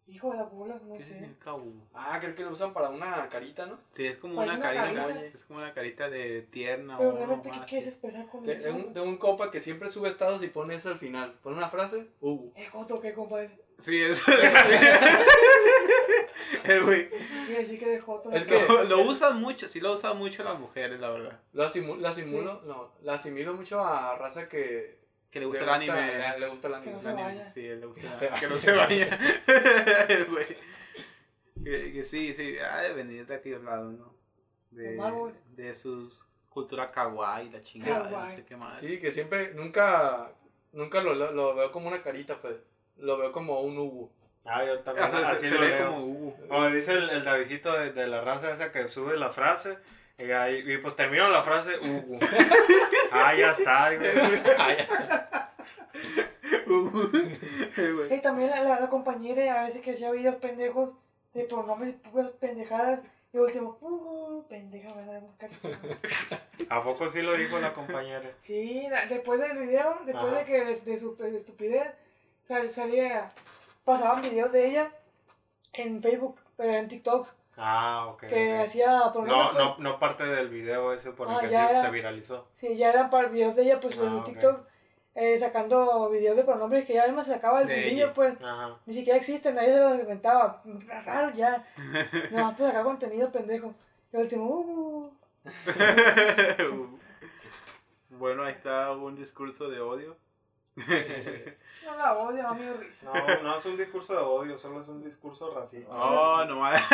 Hijo de la bola, no ¿Qué sé. significa UWU? Ah, creo que lo usan para una carita, ¿no? Sí, es como Pues una, una carita. carita. Es como una carita de tierna Pero o realmente, ¿qué quieres sí. expresar con De, eso? de un, de un compa que siempre sube estados y pone eso al final. Pone una frase, uh. Eh, Joto, ¿qué, compadre? Sí, es. El güey. Quiere decir que de Joto. Es que- Lo, lo usan mucho, sí lo usan mucho las mujeres, la verdad. Lo, asimu- lo asimulo, no, lo asimilo mucho a raza que Que le gusta le el anime. Le, le gusta el Que anime. no se Anime, vaya. Sí, le gusta Que no se que vaya. no se vaya. Que, que sí, sí, ha de venir de aquellos lados, ¿no? De, De sus cultura kawaii, la chingada, no Kawaii. sé qué más. Sí, que siempre, nunca, nunca lo, lo, lo veo como una carita, pues. Lo veo como un Ubu. Ah, yo también O sea, así se, lo se ve leo. como Hugo. Como dice el, el Davidito de, de la raza esa que sube la frase. Y, ahí, y pues termino la frase, Hugo. ah, ya está. digo. Hugo. El güey. Sí, también la, la, la compañera a veces que hacía videos pendejos de pronombres pendejadas. Y último, uh, pendeja, van a buscar. ¿A poco sí lo dijo la compañera? Sí, la- después del video, después Ajá. de que de, de su de estupidez, sal- salía, pasaban videos de ella en Facebook, pero en TikTok, Ah, ok. que ok. hacía No, pronombres. no, no parte del video ese por el Ah, que se, era. se viralizó. Sí, ya eran para videos de ella, pues de Ah, su ok. TikTok, eh, sacando videos de pronombres que ya además sacaba el De ella. pues. Ajá. Ni siquiera existen, nadie se los inventaba. Raro ya. No, pues acá contenido pendejo. Y el último, uh, bueno, ahí está un discurso de odio. No la odio, amigo risa. No, no es un discurso de odio, solo es un discurso racista. Oh, no más.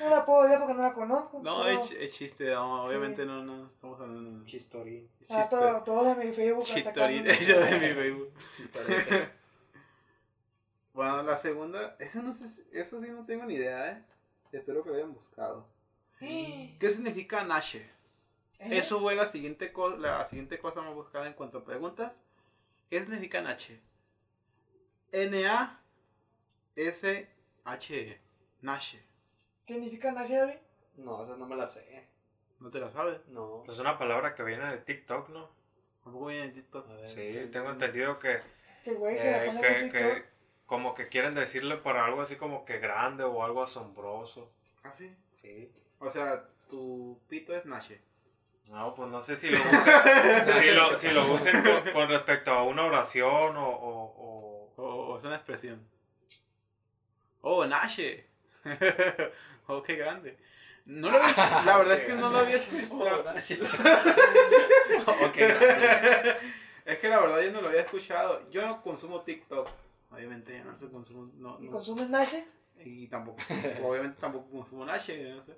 No la puedo odiar porque no la conozco. No, pero- es, es chiste, no, obviamente no, no, estamos hablando de Chistorín. Ah, todo, todo de mi Facebook. Chistorín, eso de mi Facebook. Chistorete. Bueno, la segunda, eso no sé, eso sí no tengo ni idea, eh. Espero que lo hayan buscado. ¿Qué significa Nashe? Eso fue la siguiente, co- la siguiente cosa más buscada en cuanto a preguntas. ¿Qué significa Nache? N-A-S-H-E. Nache. ¿Qué significa Nashi David? No, esa no me la sé. ¿No te la sabes? No. Es una palabra que viene de TikTok, ¿no? Tampoco viene en TikTok. Ver, Sí, ¿qué- tengo entendido que, Que güey, que la eh, pasa que, que como que quieren decirle por algo así como que grande o algo asombroso. ¿Ah, sí? Sí. O sea, tu pito es Nache. No, pues no sé si lo usen, si lo, si lo usen con, respecto a una oración o, o, o... es una expresión. Oh, Nashe. oh, qué grande. No lo, la verdad es que no lo había escuchado. Oh, es que la verdad yo no lo había escuchado. Yo no consumo TikTok. Obviamente no se consumo. No, no. ¿Consumes Nashe? Y tampoco, obviamente tampoco consumo Nashe. No sé.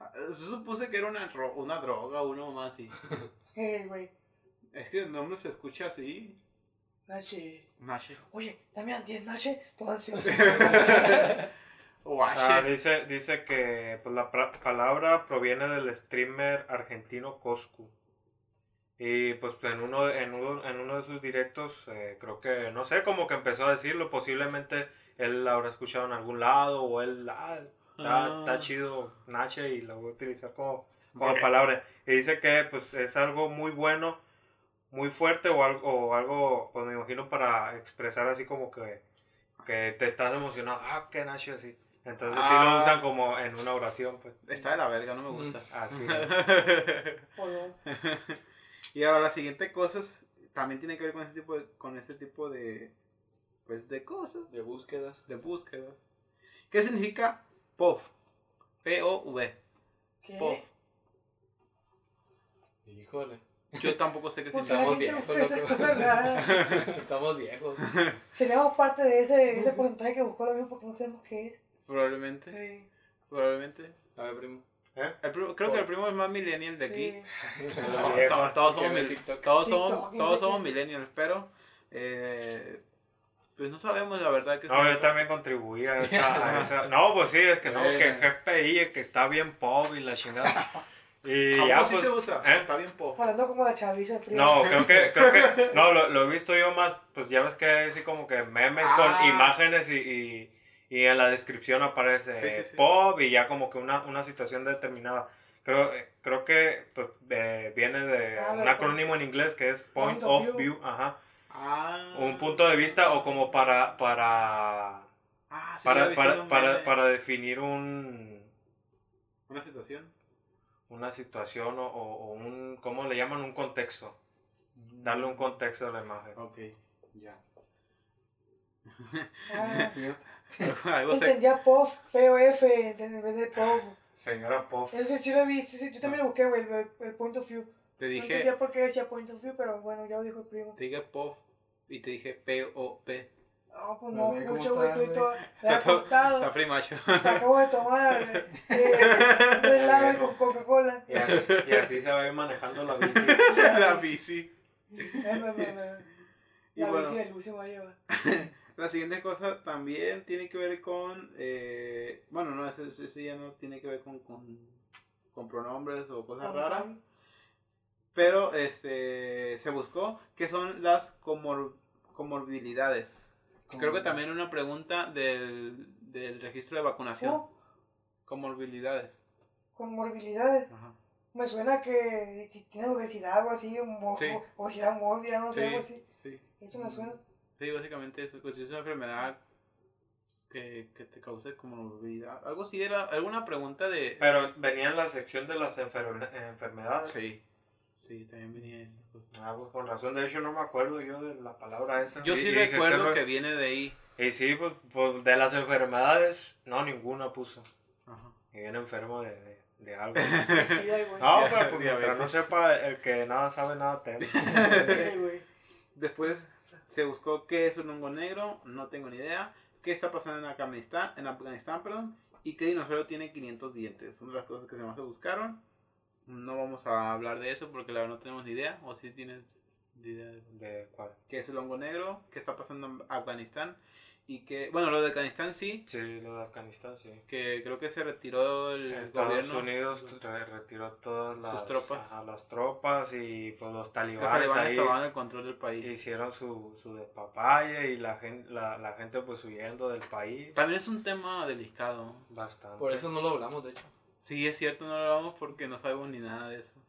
Yo supuse que era una, una droga, uno más así. Eh, güey. Es que el nombre se escucha así. Nache. Nache. Oye, Damián, ¿tienes Nache? Todo ansioso. ah, dice, dice que pues, la palabra proviene del streamer argentino Coscu. Y pues en uno, en uno, en uno de sus directos, eh, creo que, no sé, como que empezó a decirlo, posiblemente él habrá escuchado en algún lado o él, ah, Está, ah. chido Nache y lo voy a utilizar como, como palabra. Y dice que pues es algo muy bueno, muy fuerte o algo, o algo pues me imagino para expresar así como que, que te estás emocionado. Ah, que Nache así. Entonces sí lo ah. usan como en una oración. Pues. Está de la verga, no me gusta. Así. y ahora la siguiente cosa también tiene que ver con ese tipo de, con ese tipo de, pues, de cosas. De búsquedas. De búsquedas. ¿Qué significa POV. P-O-V. ¿Qué? POV. Híjole. Yo tampoco sé qué significa. Estamos viejos, Estamos viejos. Seríamos parte de ese, ese porcentaje que buscó lo mismo porque no sabemos qué es. Probablemente. Sí. Probablemente. A ver, primo. ¿Eh? creo que el primo es más millennial de aquí. todos, somos, todos, somos, todos somos millennials, pero eh, pues no sabemos la verdad que... No, yo también contribuía a esa, No, pues sí, es que no, que GPI, que está bien pop y la chingada. Y ya, pues, sí se usa, ¿eh? está bien pop. Hablando como de chaviza. No, creo que, creo que, no, lo, lo, he visto yo más, pues ya ves que hay así como que memes con ah. imágenes y, y, y, en la descripción aparece pop y ya como que una, una situación determinada. Creo, creo que pues, eh, viene de ah, un acrónimo en inglés que es Point, of view ajá. Ah. Un punto de vista o como para para ah, para, para, para, para, definir un una situación una situación o, o, un cómo le llaman un contexto. Darle un contexto a la imagen. Ok ya. Ah, entendía POF POF en vez de POF señora POF eso sí lo vi yo también lo busqué el, el point of view. Te dije. No entendía por qué decía point of view, pero bueno, ya lo dijo el primo. Te dije POF y te dije P-O-P. No, pues no, mucho, güey, estoy todo. Te acostado. Está primacho. Te acabo de tomar eh, un helado con Coca-Cola. Y así, y así se va a ir manejando la bici. la bici. La bici de Lucio va a llevar. La siguiente cosa también tiene que ver con, eh, bueno, no, ese, ese, ya no tiene que ver con, con, con pronombres o cosas raras. Pero este se buscó que son las comor comorbilidades. Creo que también una pregunta del, del registro de vacunación. Comorbilidades. Comorbilidades. Me suena que tiene obesidad o así, obesidad mórbida, no sé, algo así. Eso me suena. Sí, básicamente eso. Pues es una enfermedad que, que te cause comorbilidad. Algo así era, alguna pregunta de... Pero venía en la sección de las enfermedades. Sí. Sí, también venía esas cosas. Ah, pues con razón, de hecho no me acuerdo yo de la palabra esa. Yo sí recuerdo que, viene de ahí. Y sí, pues, pues, de las enfermedades, no, ninguna puso. Ajá. Y viene enfermo de, de, de algo. no, pero pues mientras no sepa el que nada sabe, nada teme. Después se buscó qué es un hongo negro, no tengo ni idea. ¿Qué está pasando en Afganistán, en Afganistán perdón? Y qué dinosaurio tiene 500 dientes. Son las cosas que se más se buscaron. No vamos a hablar de eso porque la verdad no tenemos ni idea. ¿O si tienes idea de cuál? ¿Qué es el hongo negro? ¿Qué está pasando en Afganistán? Y que, bueno, lo de Afganistán sí. Sí, lo de Afganistán sí. Que creo que se retiró el Estados Unidos retiró todas las sus tropas. las tropas y pues los talibanes, los talibanes tomaban el control del país. Hicieron su, su despapalle y la gente, la, la gente pues huyendo del país. También es un tema delicado. Bastante. Por eso no lo hablamos, de hecho. Sí, es cierto, no lo hablamos porque no sabemos ni nada de eso.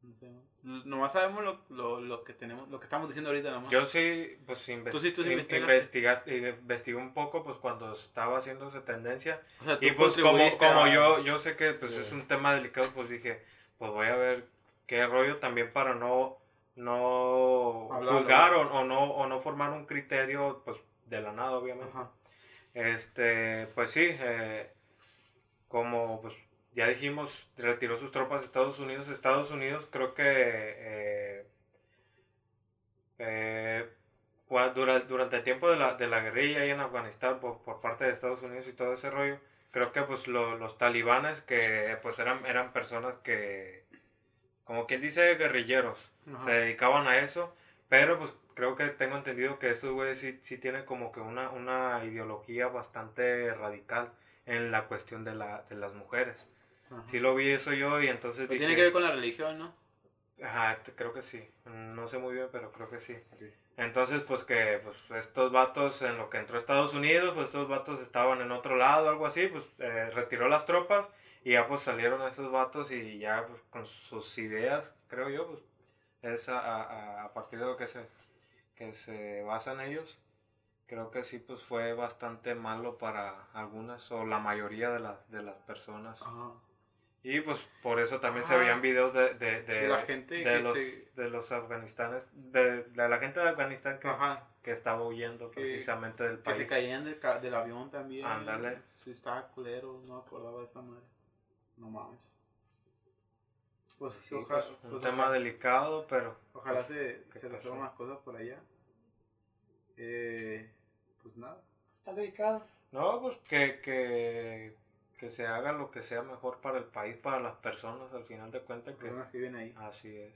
No sé. Nomás sabemos lo, lo, lo, que tenemos, lo que estamos diciendo ahorita nomás. Yo sí, pues ¿Tú sí, tú sí investigaste? investigué un poco pues cuando estaba haciéndose tendencia. y pues como, como yo, yo sé que pues es un tema delicado, pues dije, pues voy a ver qué rollo también para no, no juzgar o, no, o no formar un criterio pues de la nada, obviamente. Este, pues sí, eh, como pues ya dijimos, retiró sus tropas de Estados Unidos. Estados Unidos creo que eh, eh, durante, el tiempo de la, de la guerrilla ahí en Afganistán por, por, parte de Estados Unidos y todo ese rollo, creo que pues los talibanes que pues eran, eran personas que, como quien dice, guerrilleros, se dedicaban a eso, pero pues creo que tengo entendido que estos güeyes sí, sí tienen como que una, una ideología bastante radical en la cuestión de, la, de las mujeres. Sí lo vi eso yo y entonces pues Tiene que ver con la religión, ¿no? Ajá, creo que sí. No sé muy bien, pero creo que sí. Entonces, pues que pues, estos vatos, en lo que entró a Estados Unidos, pues estos vatos estaban en otro lado, algo así, pues eh, retiró las tropas y ya pues salieron estos vatos y ya pues, con sus ideas, creo yo, pues es a, a, partir de lo que se, que se basan ellos. Creo que sí, pues fue bastante malo para algunas o la mayoría de, de las personas. Y pues por eso también se veían videos de, de, de, la gente de los, de los afganistanes, de, la gente de Afganistán que, que estaba huyendo precisamente del país. Que se caían del, del avión también. Ándale. Sí, estaba culero, no acordaba de esa madre. No mames. Pues sí, ojalá, pues, un pues, tema delicado, pero... Ojalá pues, se, se resuelvan más cosas por allá. Eh, pues nada. Está delicado. No, pues que, que que se haga lo que sea mejor para el país, para las personas, al final de cuentas. Que, que viven ahí. Así es.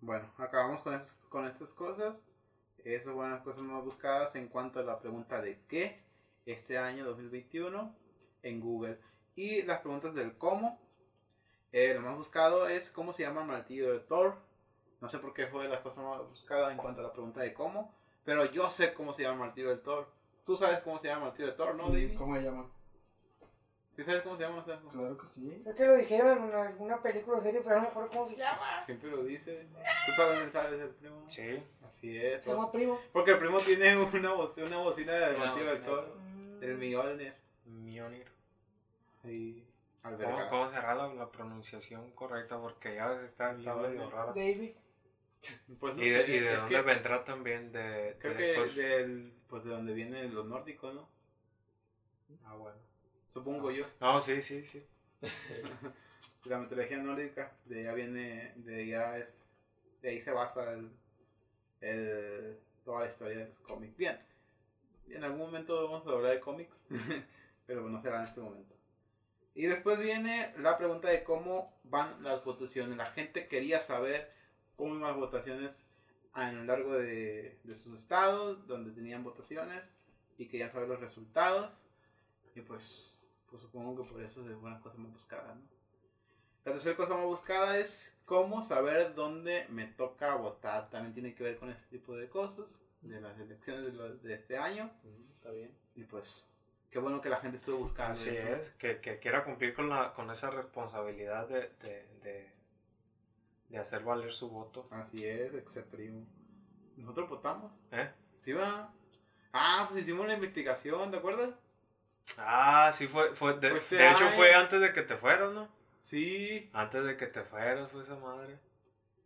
Bueno, acabamos con, con estas cosas. Esas fueron las cosas más buscadas en cuanto a la pregunta de qué este año 2021 en Google. Y las preguntas del cómo. Eh, lo más buscado es cómo se llama el martillo de Thor. No sé por qué fue la cosa más buscada en cuanto a la pregunta de cómo. Pero yo sé cómo se llama el martillo de Thor. Tú sabes cómo se llama el martillo de Thor, ¿no, David? ¿Cómo se llama? ¿Sí sabes cómo se llama? Claro que sí. Creo que lo dijeron en alguna película o serie, pero no me acuerdo cómo se llama. Siempre lo dice. ¿Tú también sabes el primo? Sí. Así es. ¿Se llama primo? Porque el primo tiene una, bocina, una bocina de motivo de todo. El Mjolnir. Mjolnir. ¿Cómo, ¿Cómo será la, la, pronunciación correcta? Porque ya está, está medio rara. David. Pues no ¿Y, de, ¿Y de dónde vendrá también? De, creo que pues, del, pues de donde vienen los nórdicos, ¿no? Ah, bueno. Supongo yo. No, sí, sí, sí. la mitología nórdica, de allá viene, de allá es, de ahí se basa el, el, toda la historia de los cómics. Bien, en algún momento vamos a hablar de cómics, pero no será en este momento. Y después viene la pregunta de cómo van las votaciones. La gente quería saber cómo iban las votaciones a lo largo de, de sus estados, donde tenían votaciones, y querían saber los resultados. Y pues pues supongo que por eso es una cosa más buscada, ¿no? La tercera cosa más buscada es cómo saber dónde me toca votar. También tiene que ver con este tipo de cosas, de las elecciones de, este año. está bien. Y pues, qué bueno que la gente estuvo buscando Así es, que, que, quiera cumplir con, la, con esa responsabilidad de, de, de, de hacer valer su voto. Así es, excepto primo. ¿Nosotros votamos? ¿Eh? Sí, va. Ah, pues hicimos la investigación, ¿te acuerdas? Ah, sí fue, fue de, de hecho fue antes de que te fueras, ¿no? Sí. Antes de que te fueras fue esa madre.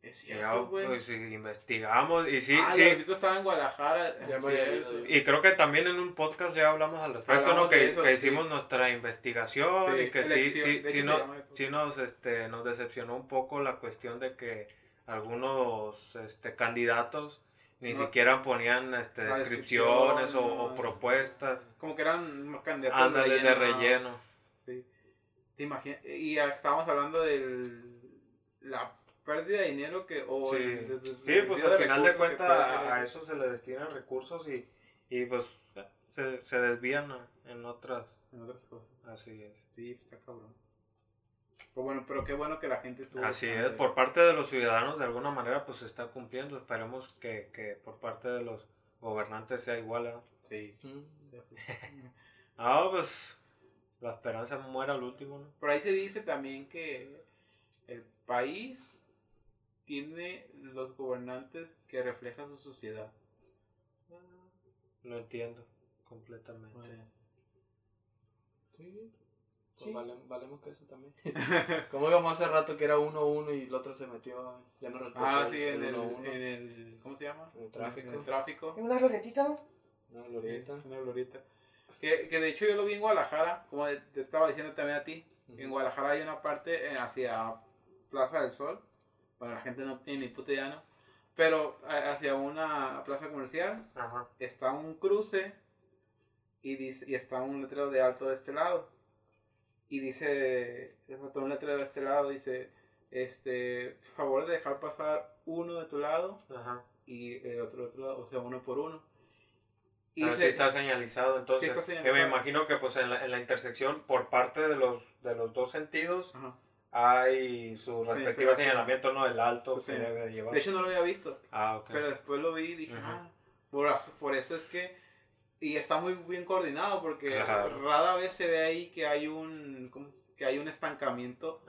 Es cierto, güey. Pues investigamos y sí, ah, sí. estaba en Guadalajara. Ya me y creo que también en un podcast ya hablamos al respecto, ¿no? Que, que hicimos nuestra investigación y que sí, sí, sí, no, sí nos, este, nos decepcionó un poco la cuestión de que algunos este, candidatos ni siquiera ponían este, descripciones o, propuestas. Como que eran candidatos Ándale, de relleno. Sí. ¿Te imaginas? Y estábamos hablando de la pérdida de dinero que... O sí, sí pues al final de cuentas a, eso se le destinan recursos y, y pues se, se desvían en otras, en otras cosas. Así es. Sí, está cabrón. Pues bueno, pero qué bueno que la gente estuvo. Así es, por parte de los ciudadanos de alguna manera pues se está cumpliendo. Esperemos que, que por parte de los gobernantes sea igual. ¿eh? Sí. ah, pues la esperanza muera al último. ¿no? Por ahí se dice también que el país tiene los gobernantes que reflejan su sociedad. Lo entiendo completamente. Sí. Pues valemos que eso también. Como íbamos hace rato que era 1-1 y el otro se metió, ya no respetó. Ah, sí, en, el, en el. ¿Cómo se llama? En el tráfico. En el tráfico. En una glorietita, ¿no? Una glorieta. una glorieta. Que, que de hecho yo lo vi en Guadalajara, como te estaba diciendo también a ti. En Guadalajara hay una parte eh, hacia Plaza del Sol. Bueno, la gente no tiene ni puta idea, ¿no? Pero hacia una plaza comercial está un cruce y, dice, y está un letrero de alto de este lado. Y dice, un letrero de este lado, dice, este, favor de dejar pasar uno de tu lado y el otro de otro lado, o sea, uno por uno. Y ah, está señalizado, entonces. me imagino que pues en la, en la, intersección, por parte de los, de los dos sentidos, hay su respectivo señalamiento, ¿no? El alto que debe llevar. De hecho, no lo había visto. Ah. Pero después lo vi y dije, ah, por, por eso es que. Y está muy bien coordinado porque rara vez se ve ahí que hay un, que hay un estancamiento.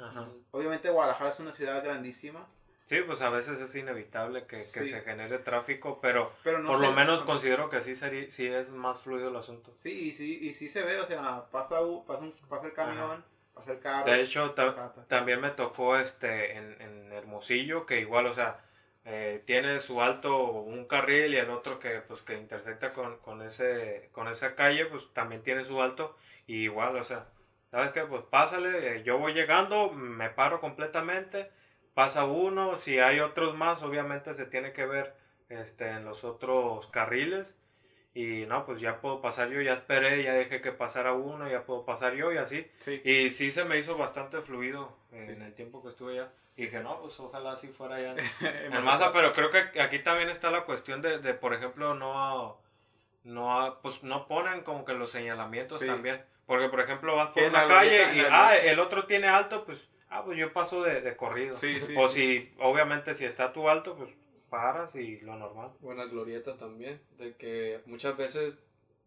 Obviamente Guadalajara es una ciudad grandísima. Sí, pues a veces es inevitable que, que se genere tráfico, pero, por lo menos considero que sí, sería, sí es más fluido el asunto. Sí, y sí, y sí se ve, o sea, pasa, pasa, pasa el camión, pasa el carro. De hecho, también me tocó este en, en Hermosillo, que igual, o sea, eh, tiene su alto un carril y el otro que pues que intersecta con, con, ese, con esa calle, pues también tiene su alto, y igual, o sea, ¿sabes qué? Pues pásale, eh, yo voy llegando, me paro completamente pasa uno, si hay otros más, obviamente se tiene que ver este, en los otros carriles. Y no, pues ya puedo pasar yo, ya esperé, ya dejé que pasara uno, ya puedo pasar yo y así. Y sí se me hizo bastante fluido en el tiempo que estuve allá. Y dije, no, pues ojalá así fuera ya en masa, pero creo que aquí también está la cuestión de, de por ejemplo, no, no, pues no ponen como que los señalamientos también. Porque, por ejemplo, vas por una calle y, ah, el otro tiene alto, pues ah, pues yo paso de, de corrido. Sí, sí, o si, obviamente, si está tu alto, pues paras y lo normal. Buenas glorietas también, de que muchas veces,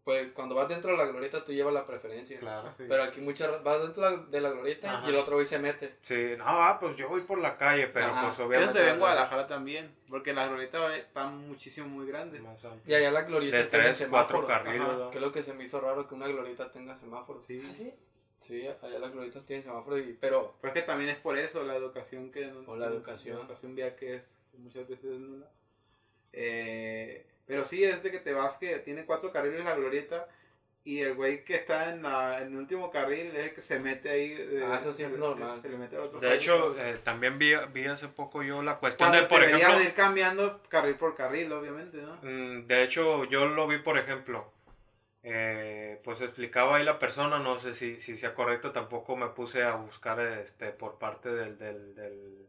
pues cuando vas dentro de la glorieta tú llevas la preferencia. Claro. Pero aquí muchas vas dentro de la glorieta y el otro hoy se mete. Sí, no, ah, pues yo voy por la calle, pero pues obviamente. Eso se ve en Guadalajara también, porque las glorietas están muchísimo muy grandes. Y allá la glorieta de tres, cuatro carriles. Que es lo que se me hizo raro que una glorieta tenga semáforo. Sí. ¿Ah, sí? Sí, allá las glorietas tienen semáforo, y, pero... Pero es que también es por eso la educación que... O la educación. La educación vial que es muchas veces nula. Eh, pero sí, es de que te vas que tiene cuatro carriles la glorieta y el güey que está en, la, en el último carril es el que se mete ahí. ah, eso sí es normal. Se, le mete al otro de hecho, eh, también vi, vi hace poco yo la cuestión de, por ejemplo... ir cambiando carril por carril, obviamente, ¿no? Mm, de hecho, yo lo vi, por ejemplo eh, pues explicaba ahí la persona, no sé si, si sea correcto, tampoco me puse a buscar este por parte del, del, del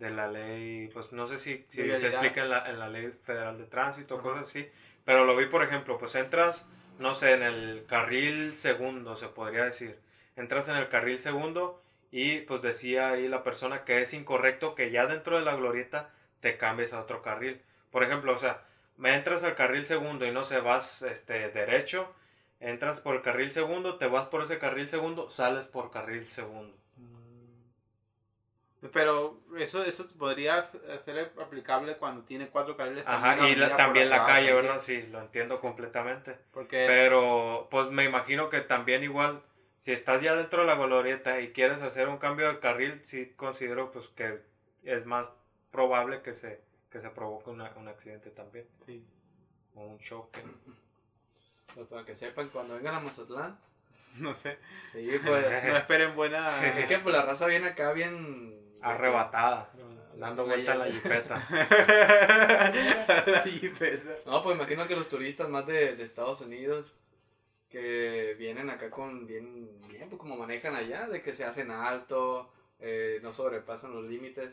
de la ley, pues no sé si, si se explica en la, en la ley federal de tránsito o cosas así, pero lo vi por ejemplo, pues entras, no sé, en el carril segundo, se podría decir, entras en el carril segundo y pues decía ahí la persona que es incorrecto que ya dentro de la glorieta te cambies a otro carril. Por ejemplo, o sea, me entras al carril segundo y no se vas este, derecho, entras por el carril segundo, te vas por ese carril segundo, sales por carril segundo. Pero eso, eso podría ser aplicable cuando tiene cuatro carriles. Ajá, y también la calle, ¿verdad? Sí, lo entiendo completamente. Porque... Pero, pues me imagino que también igual, si estás ya dentro de la glorieta y quieres hacer un cambio de carril, sí considero pues que es más probable que se que se provoque un accidente también. Sí. O un choque. Pues para que sepan, cuando vengan a Mazatlán. No sé. Sí, pues. no esperen buena. Es que pues la raza viene acá bien. Arrebatada. Dando vuelta a la jipeta. la jipeta. No, pues imagino que los turistas más de, de Estados Unidos que vienen acá con bien, bien, pues como manejan allá, de que se hacen alto, eh, no sobrepasan los límites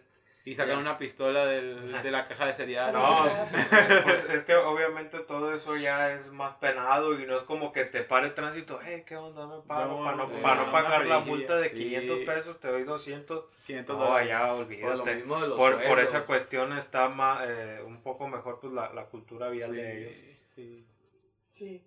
y sacan una pistola del, de la caja de cereal. No, pues es que obviamente todo eso ya es más penado y no es como que te pare el tránsito, hey, ¿qué onda? Me paro para no, para no pagar la multa de 500 pesos, te doy 200. 500 no, ya olvídate. Por, por, esa cuestión está más, eh, un poco mejor pues la, la cultura vial de ellos. Sí. Sí.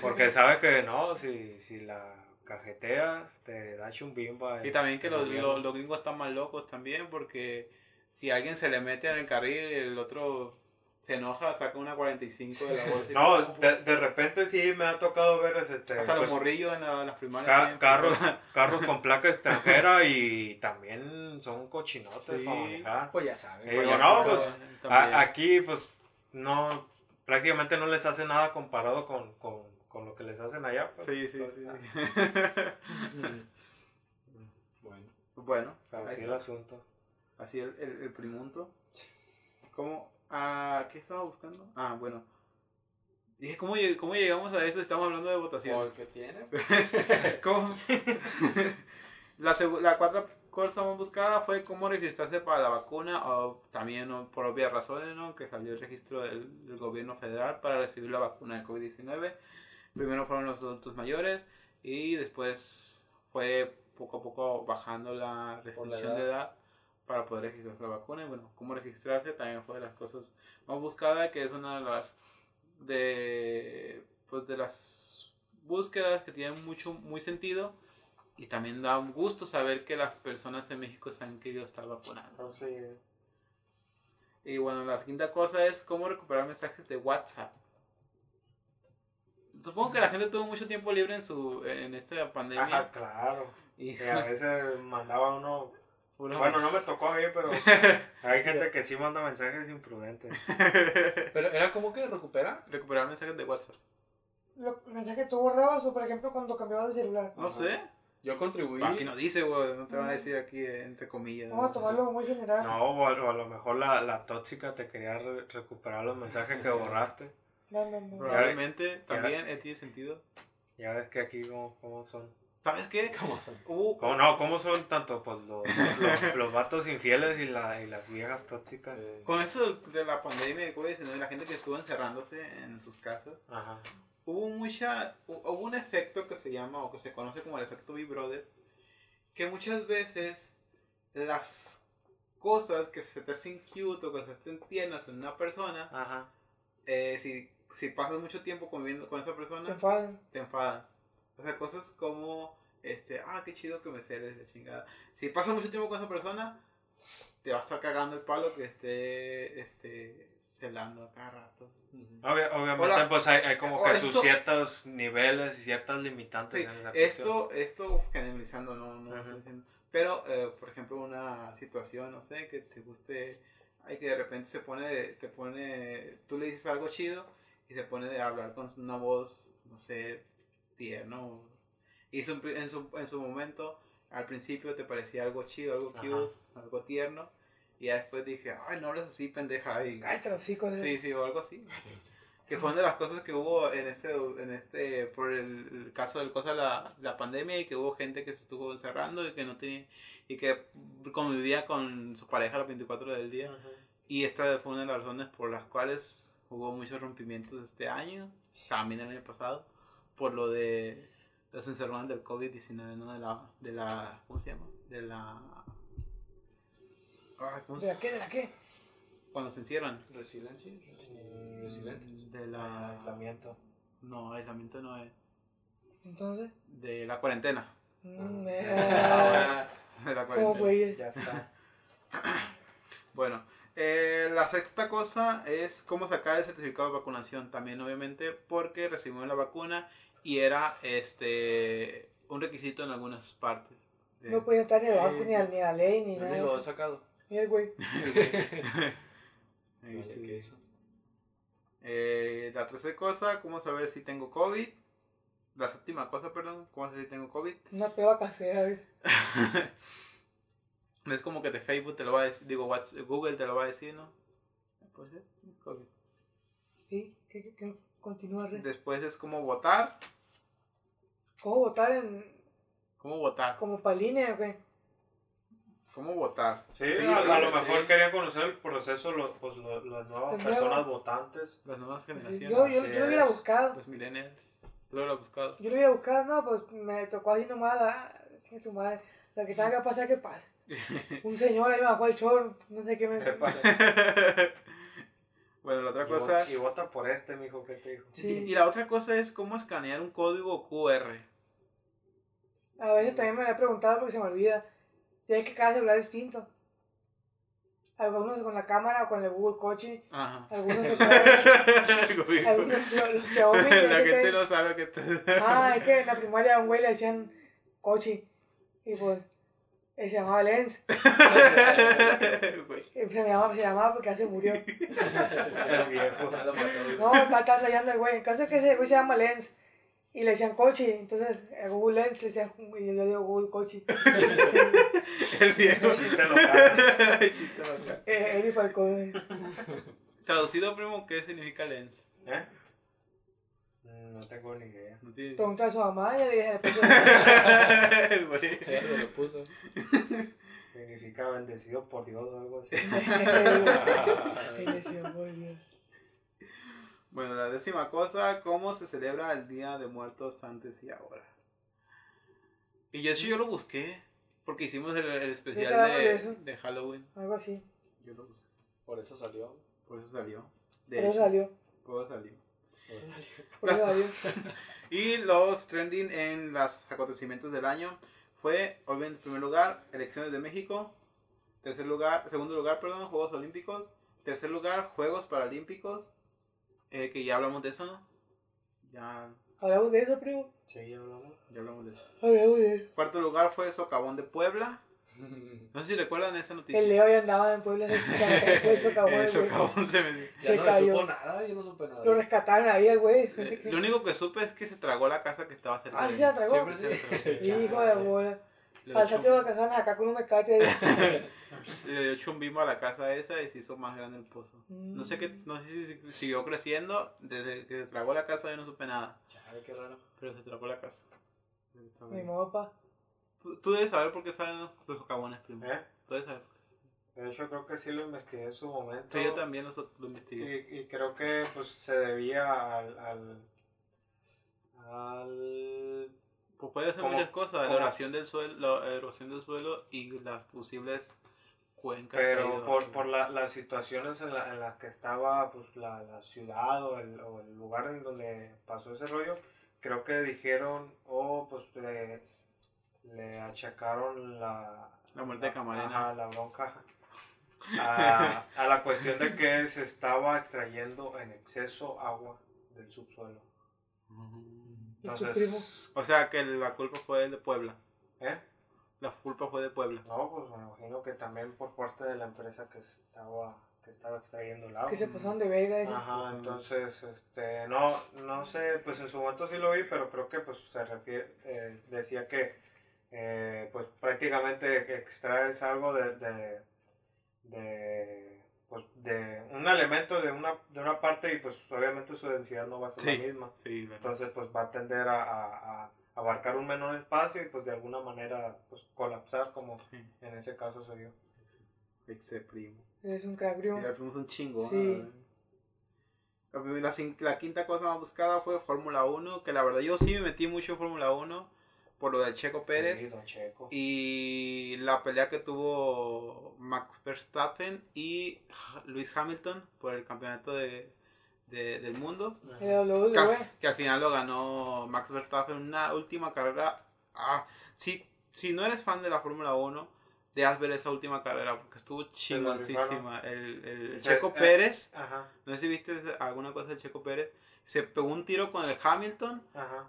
Porque sabe que no, si, si la cajetea, te da chumbimba. Y también que los, los, gringos están más locos también porque si alguien se le mete en el carril y el otro se enoja, saca una 45 de la bolsa. no, de, de, repente sí me ha tocado ver este, hasta los pues, morrillos en, las primarias. carros, carros con placa extranjera y también son cochinotes para manejar. Pues ya saben. Pues no, pues aquí pues no, prácticamente no les hace nada comparado con, con, con lo que les hacen allá. Pues, sí, sí, sí. bueno. Bueno. Así el asunto. Así el, el, el primunto. ¿Cómo, Ah, ¿Qué estaba buscando? Ah, bueno. Dije, ¿cómo, ¿cómo llegamos a eso? Estamos hablando de votación. Porque tiene. ¿Cómo? la, la cuarta cosa más buscada fue cómo registrarse para la vacuna, o también por obvias razones, ¿no? Que salió el registro del, del gobierno federal para recibir la vacuna de COVID-19. Primero fueron los adultos mayores y después fue poco a poco bajando la restricción de edad para poder registrarse la vacuna. Y bueno, cómo registrarse también fue de las cosas más buscadas, que es una de las de pues de las búsquedas que tienen mucho muy sentido y también da un gusto saber que las personas en México se han querido estar vacunando. Y bueno, la quinta cosa es cómo recuperar mensajes de WhatsApp. Supongo que la gente tuvo mucho tiempo libre en su en esta pandemia. Ah, claro. Y, a veces mandaba uno bueno, no me tocó a mí, pero hay gente que sí manda mensajes imprudentes. pero era como que recupera. Recuperar mensajes de WhatsApp. Los mensajes tú borrabas o por ejemplo cuando cambiabas de celular. No sé. Yo contribuí. Aquí no dice, güey, no te van a decir aquí entre comillas. Vamos a tomarlo muy general. No, o a, lo mejor la, la tóxica te quería recuperar los mensajes que borraste. No, no, no. Probablemente también eh, tiene sentido. Ya ves que aquí cómo, cómo son. ¿Sabes qué? ¿Cómo son? ¿Cómo, no, ¿cómo son tanto pues, los, los, los vatos infieles y, la, y las viejas tóxicas? Con eso de la pandemia de COVID-19, la gente que estuvo encerrándose en sus casas, Ajá. hubo mucha, hubo un efecto que se llama, o que se conoce como el efecto Big Brother, que muchas veces las cosas que se te hacen cute o que se te hacen tiernas en una persona, Ajá. Eh, si, si pasas mucho tiempo conviviendo con esa persona, te enfadan. Te enfadan. O sea, cosas como, este, ah, qué chido que me cedes de chingada. Si pasas mucho tiempo con esa persona, te va a estar cagando el palo que esté, este, celando cada rato. obviamente, pues hay, hay como que sus ciertos niveles y ciertas limitantes en esa esto, esto generalizando, no, no estoy diciendo. Pero, eh, por ejemplo, una situación, no sé, que te guste, hay que de repente se pone, te pone, tú le dices algo chido y se pone de hablar con una voz, no sé, tierno. Y en su, en su momento, al principio te parecía algo chido, algo cute, algo tierno. Y ya después dije, ay, no hables así, pendeja. Y, sí, con Sí, sí, o algo así. Que fue una de las cosas que hubo en este, en este por el, caso del cosa de la, la, pandemia y que hubo gente que se estuvo encerrando y que no tenía, y que convivía con su pareja los 24 del día. Y esta fue una de las razones por las cuales hubo muchos rompimientos este año, también el año pasado por lo de los encerrones del COVID-19, ¿no? De la, de la, ¿cómo se llama? De la... ¿De la qué? ¿De la qué? Cuando se encierran. Resiliencia. Resilientes. De la... aislamiento. No, aislamiento no es. Entonces. De la cuarentena. Mm, de la cuarentena. ya está. bueno, eh, la sexta cosa es cómo sacar el certificado de vacunación. También, obviamente, porque recibimos la vacuna y era este un requisito en algunas partes. No podía estar ni el banco, ni, a, ni la ley, ni nada. lo he sacado. Ni el güey. eh, la tercera cosa, cómo saber si tengo COVID. La séptima cosa, perdón, cómo saber si tengo COVID. Una prueba casera, es como que de Facebook te lo va a decir, digo, Google te lo va a decir, ¿no? Pues es COVID. ¿Sí? ¿Qué, qué, qué? Continúa. Después es como votar. ¿Cómo votar en...? ¿Cómo votar? Como paline, o qué? ¿Cómo votar? Sí, a, lo mejor querían conocer el proceso, los, pues, las nuevas personas votantes. Las nuevas generaciones. Yo, yo, yo lo hubiera buscado. Los millennials. ¿Tú lo hubieras buscado? Yo lo hubiera buscado, no, pues me tocó así nomás, ah, su madre. Lo que tenga que pasar, que pase. Un señor ahí me bajó el chorro, no sé qué me... pasa. bueno, la otra cosa... y vota por este, mijo, ¿qué te dijo? Sí. Y, la otra cosa es cómo escanear un código QR. A veces también me lo he preguntado porque se me olvida. Y es que cada celular es distinto. algunos con la cámara o con el Google Coaching, Ajá. algunos que algunos los, los Xiaomi. La gente no sabe que te... Ah, es que en la primaria a un güey le decían Coaching y pues se llamaba Lens. Y se llamaba, se llamaba porque ya se murió. El viejo. No, está, está leyendo el güey. En caso de que ese güey se llama Lens y le decían Coaching, entonces a Google Lens le decían, y yo digo Google Coaching. El viejo. Chiste local. Chiste local. Eh, Eddie Falcón. Traducido, primo, ¿qué significa lens? ¿Eh? No tengo ni idea. No tiene... Pregunta a su mamá y le dije después. El lo puso. Significa bendecido por Dios o algo así. Y le decía, "Por Dios". Bueno, la décima cosa, ¿cómo se celebra el Día de Muertos antes y ahora? Y yo, eso yo lo busqué, porque hicimos el, el especial ¿Sí te de de, Halloween. Algo así. Yo lo busqué, Por eso salió. por eso salió. De Por eso hecho, salió. por eso salió. Y los trending en los acontecimientos del año fue, obviamente, en primer lugar, elecciones de México. Tercer lugar, segundo lugar, perdón, Juegos Olímpicos. Tercer lugar, Juegos Paralímpicos. eh, que ya hablamos de eso, ¿no? Ya, Hablamos de eso, primo. Sí, ya hablamos. ya hablamos de eso. Hablamos de eso. Cuarto lugar fue Socavón de Puebla. No sé si recuerdan esa noticia. El Leo ya andaba en Puebla de Eh, el güey. Socavón se me... Ya Se no cayó. supo nada, yo no supe nada. Lo rescataron ahí el güey. Lo único que supe es que se tragó la casa que estaba cerca. Ah, de sí, la tragó. Siempre Se la tragó. Hijo de bola. Al satio casaron acá con un mecate. Le dio chumbimbo a la casa esa y se hizo más grande el pozo. No sé qué, no sé si si- siguió creciendo. Desde que se tragó la casa yo no supe nada. Chale, qué raro. Pero se tragó la casa. Mi modo, pa. Tú, debes saber por qué salen los socavones, primo. ¿Eh? Tú debes saber. De hecho, creo que sí lo investigué en su momento. Sí, yo también lo, lo investigué. Y, y creo que pues se debía al. al, al Pues puede ser muchas cosas. La erosión del suelo, la erosión del suelo y las posibles cuencas. pero por, por la, las situaciones en, la, en las que estaba pues, la, la ciudad o el, o el lugar en donde pasó ese rollo, creo que dijeron, o pues le, le achacaron la, La muerte de Camarena. ajá, la bronca a, a la cuestión de que se estaba extrayendo en exceso agua del subsuelo. ¿Y su primo? O sea que la culpa fue de Puebla. ¿Eh? La culpa fue de Puebla. No, pues me imagino que también por parte de la empresa que estaba, que estaba extrayendo el agua. Que se pasaron de Vega. ese. Ajá, entonces, este, no, no sé, pues en su momento sí lo vi, pero creo que pues se refiere, eh, decía que eh, pues prácticamente extraes algo de, de, de, pues de un elemento de una, de una parte y pues obviamente su densidad no va a ser Sí. la misma. Sí, la- Entonces pues va a tender a, a- a abarcar un menor espacio y pues de alguna manera pues colapsar como sí. en ese caso se dio. Ese primo. Es un crack, primo. El primo es un chingo. Sí. La, la quinta cosa más buscada fue Fórmula 1, que la verdad yo sí me metí mucho en Fórmula 1 por lo del Checo Pérez. Sí, Checo. Y la pelea que tuvo Max Verstappen y Luis Hamilton por el campeonato de, de- del mundo. El W, Que que al final lo ganó Max Verstappen en una última carrera. Ah, si, si no eres fan de la Fórmula 1, debes ver esa última carrera porque estuvo chingoncísima. El, el Sí, Checo eh, Pérez, Ajá, no sé si viste alguna cosa del Checo Pérez, se pegó un tiro con el Hamilton, ajá.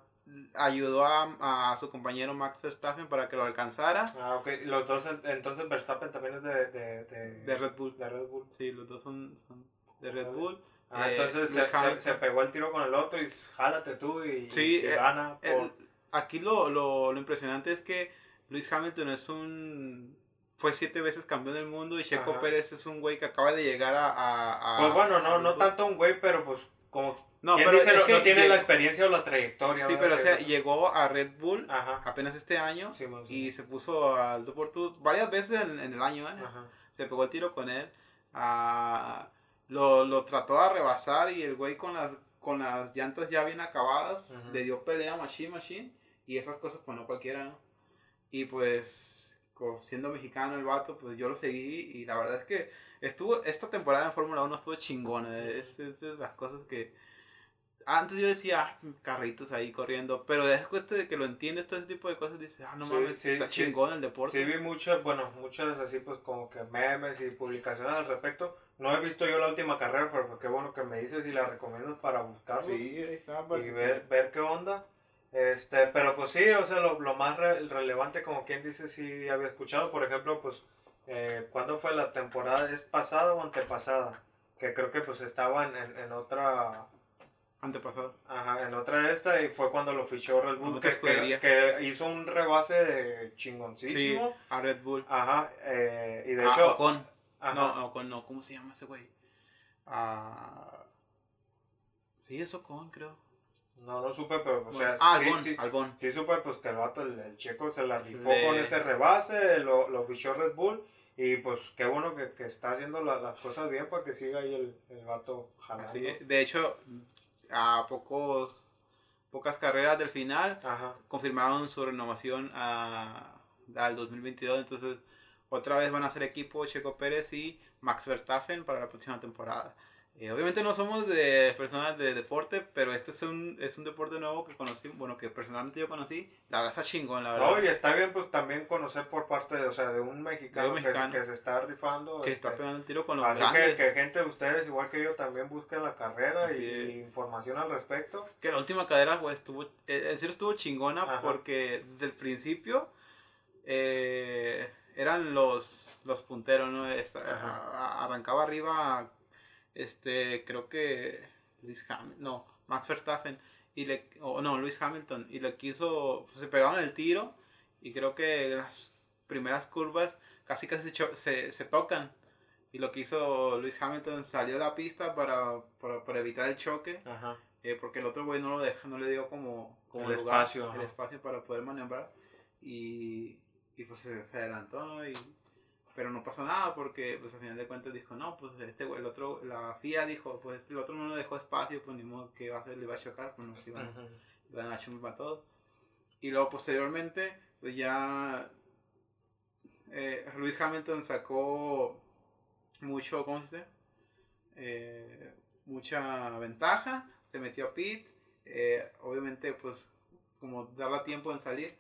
Ayudó a, a su compañero Max Verstappen para que lo alcanzara. Ah, ok. Los dos, en- entonces Verstappen también es de, de, de, De Red Bull. de Red Bull. Sí, los dos son, son de Red Bull. Ah, Eh, entonces se, se- pegó el tiro con el otro y jálate tú y, Sí, y eh, gana. Por, El- aquí lo, lo, lo impresionante es que Luis Hamilton es un... Fue siete veces campeón del mundo y Checo Ajá. Pérez es un güey que acaba de llegar a... a- a- pues bueno, no, no tanto un güey, pero pues como No, quien pero dice, es no, que no tiene llegó- la experiencia o la trayectoria. Sí, pero o sea, llegó a Red Bull Ajá. apenas este año Sí, bueno, sí. y se puso al tú por tú varias veces en, en el año, ¿eh? Ajá. se pegó el tiro con él. ah, lo, lo trató de rebasar y el güey con las, con las llantas ya bien acabadas Ujú. le dio pelea machine machine y esas cosas pues no cualquiera, ¿no? Y pues siendo mexicano el vato pues yo lo seguí y la verdad es que estuvo esta temporada en Fórmula 1 estuvo chingona, es, es de las cosas que antes yo decía, ah, carritos ahí corriendo, pero después de que lo entiendes todo ese tipo de cosas, dices, ah, no mames, está chingón el deporte. Sí, vi muchas, bueno, muchas así pues como que memes y publicaciones al respecto. No he visto yo la última carrera, pero pues qué bueno que me dices y la recomiendas para buscarlo. Sí, está. Y ver, ver qué onda. Este, pero pues sí, o sea, lo, lo más relevante, como quien dice, sí había escuchado, por ejemplo, pues, eh, ¿cuándo fue la temporada? ¿Es pasada o antepasada? Que creo que pues estaba en, en otra Antepasado. Ajá, en otra de esta y fue cuando lo fichó Red Bull. Que, que, hizo un rebase chingoncísimo. Sí, a Red Bull. Ajá, eh, y de ah, hecho. Ocon. No, Ocon no, ¿cómo se llama ese güey? Ah. Sí, es Ocon, creo. No, no supe, pero, o sea, ah, sí, Albon, sí, supe, pues, que el vato, el, checo se la rifó con ese rebase, lo, lo fichó Red Bull, y pues qué bueno que, que está haciendo las cosas bien para que siga ahí el, el vato jalando. de hecho, a pocos pocas carreras del final confirmaron su renovación a, al 2022 entonces otra vez van a ser equipo Checo Pérez y Max Verstappen para la próxima temporada eh, obviamente no somos de personas de deporte, pero este es un, es un deporte nuevo que conocí, bueno, que personalmente yo conocí. La verdad está chingón, la verdad. No, y está bien pues también conocer por parte de, o sea, de un mexicano, que, se está rifando. Que está este, pegando el tiro con los Así que, que, gente de ustedes, igual que yo, también busquen la carrera y, información al respecto. Que la última carrera, pues, estuvo, eh, en serio estuvo chingona porque desde el principio eh, eran los, los punteros, ¿no? arrancaba arriba este, creo que Luis Hamilton, no, Max Verstappen, y le, o no, Luis Hamilton, y le quiso, pues, se pegaron el tiro, y creo que las primeras curvas casi casi se, se, tocan. Y lo que hizo Luis Hamilton salió a la pista para, para, evitar el choque. Eh, porque el otro güey no lo deja, no le dio como, como el espacio, el espacio para poder maniobrar. Y, y pues se, se adelantó y pero no pasó nada porque pues al final de cuentas dijo no pues este el otro la FIA dijo pues el otro no le dejó espacio pues ni modo que va a hacer le iba a chocar pues nos iban, iban a chumbar todo y luego posteriormente pues ya eh, Luis Hamilton sacó mucho cómo se dice eh, mucha ventaja se metió a pit eh, obviamente pues como darle tiempo en salir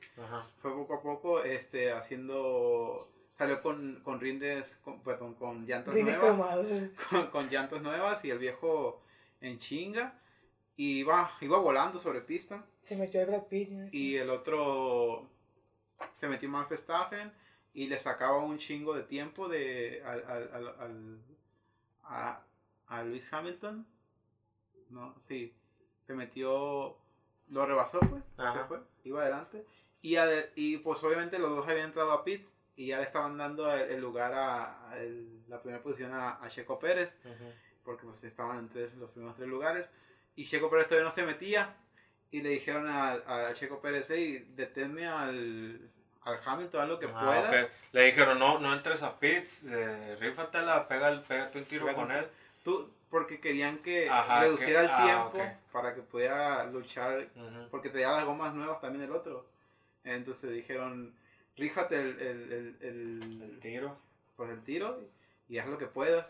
fue poco a poco este haciendo salió con, con rindes, con, perdón, con llantas nuevas. Con, llantas nuevas y el viejo en chinga. Y iba, iba volando sobre pista. Se metió el Brad Pitt. Y el otro se metió mal Verstappen y le sacaba un chingo de tiempo de al, al, al, a, a Luis Hamilton. No, sí. Se metió, lo rebasó pues, se fue, iba adelante. Y, y pues obviamente los dos habían entrado a pit y ya le estaban dando el, lugar a, la primera posición a, Checo Pérez, porque pues estaban entre los primeros tres lugares, y Checo Pérez todavía no se metía, y le dijeron a, Checo Pérez, hey, deténme al, al Hamilton, haz lo que ah, puedas. Le dijeron, no, no entres a pits, eh, rífatela, pega, pégate un tiro con él. Tú, porque querían que reduciera el ah, tiempo para que pudiera luchar, porque tenía las gomas nuevas también el otro. Entonces dijeron, ríjate el, el, el, tiro. Pues el tiro y, haz lo que puedas.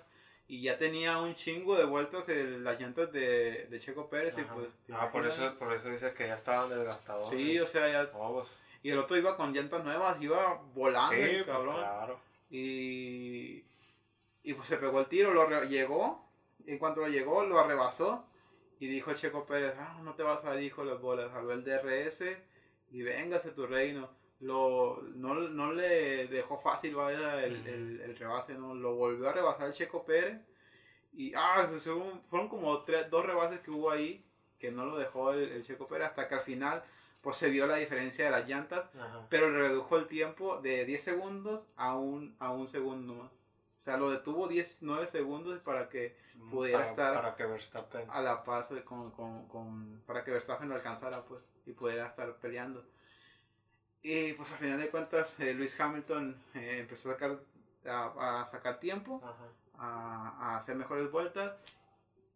Y ya tenía un chingo de vueltas en las llantas de, de Checo Pérez y pues... Ah, por eso, por eso dices que ya estaban desgastados. Sí, o sea, ya... Oh, pues. Y el otro iba con llantas nuevas, iba volando, pues, cabrón. claro. Y, y pues se pegó el tiro, lo llegó. En cuanto lo llegó, lo arrebasó. Y dijo Checo Pérez, ah, no te vas a salir, hijo las bolas. Salvó el DRS y véngase tu reino lo, no, no le dejó fácil vaya el, el, el, rebase, ¿no? Lo volvió a rebasar el Checo Pérez. Y ah, fueron como tres, dos rebases que hubo ahí que no lo dejó el, Checo Pérez hasta que al final pues se vio la diferencia de las llantas, pero le redujo el tiempo de 10 segundos a un, a un segundo más. O sea, lo detuvo 10, 9 segundos para que mm, pudiera estar para que Verstappen. a la paz con, con, con, para que Verstappen lo alcanzara pues y pudiera estar peleando. Y pues al final de cuentas, eh, Luis Hamilton eh, empezó a sacar, a, sacar tiempo, a, hacer mejores vueltas.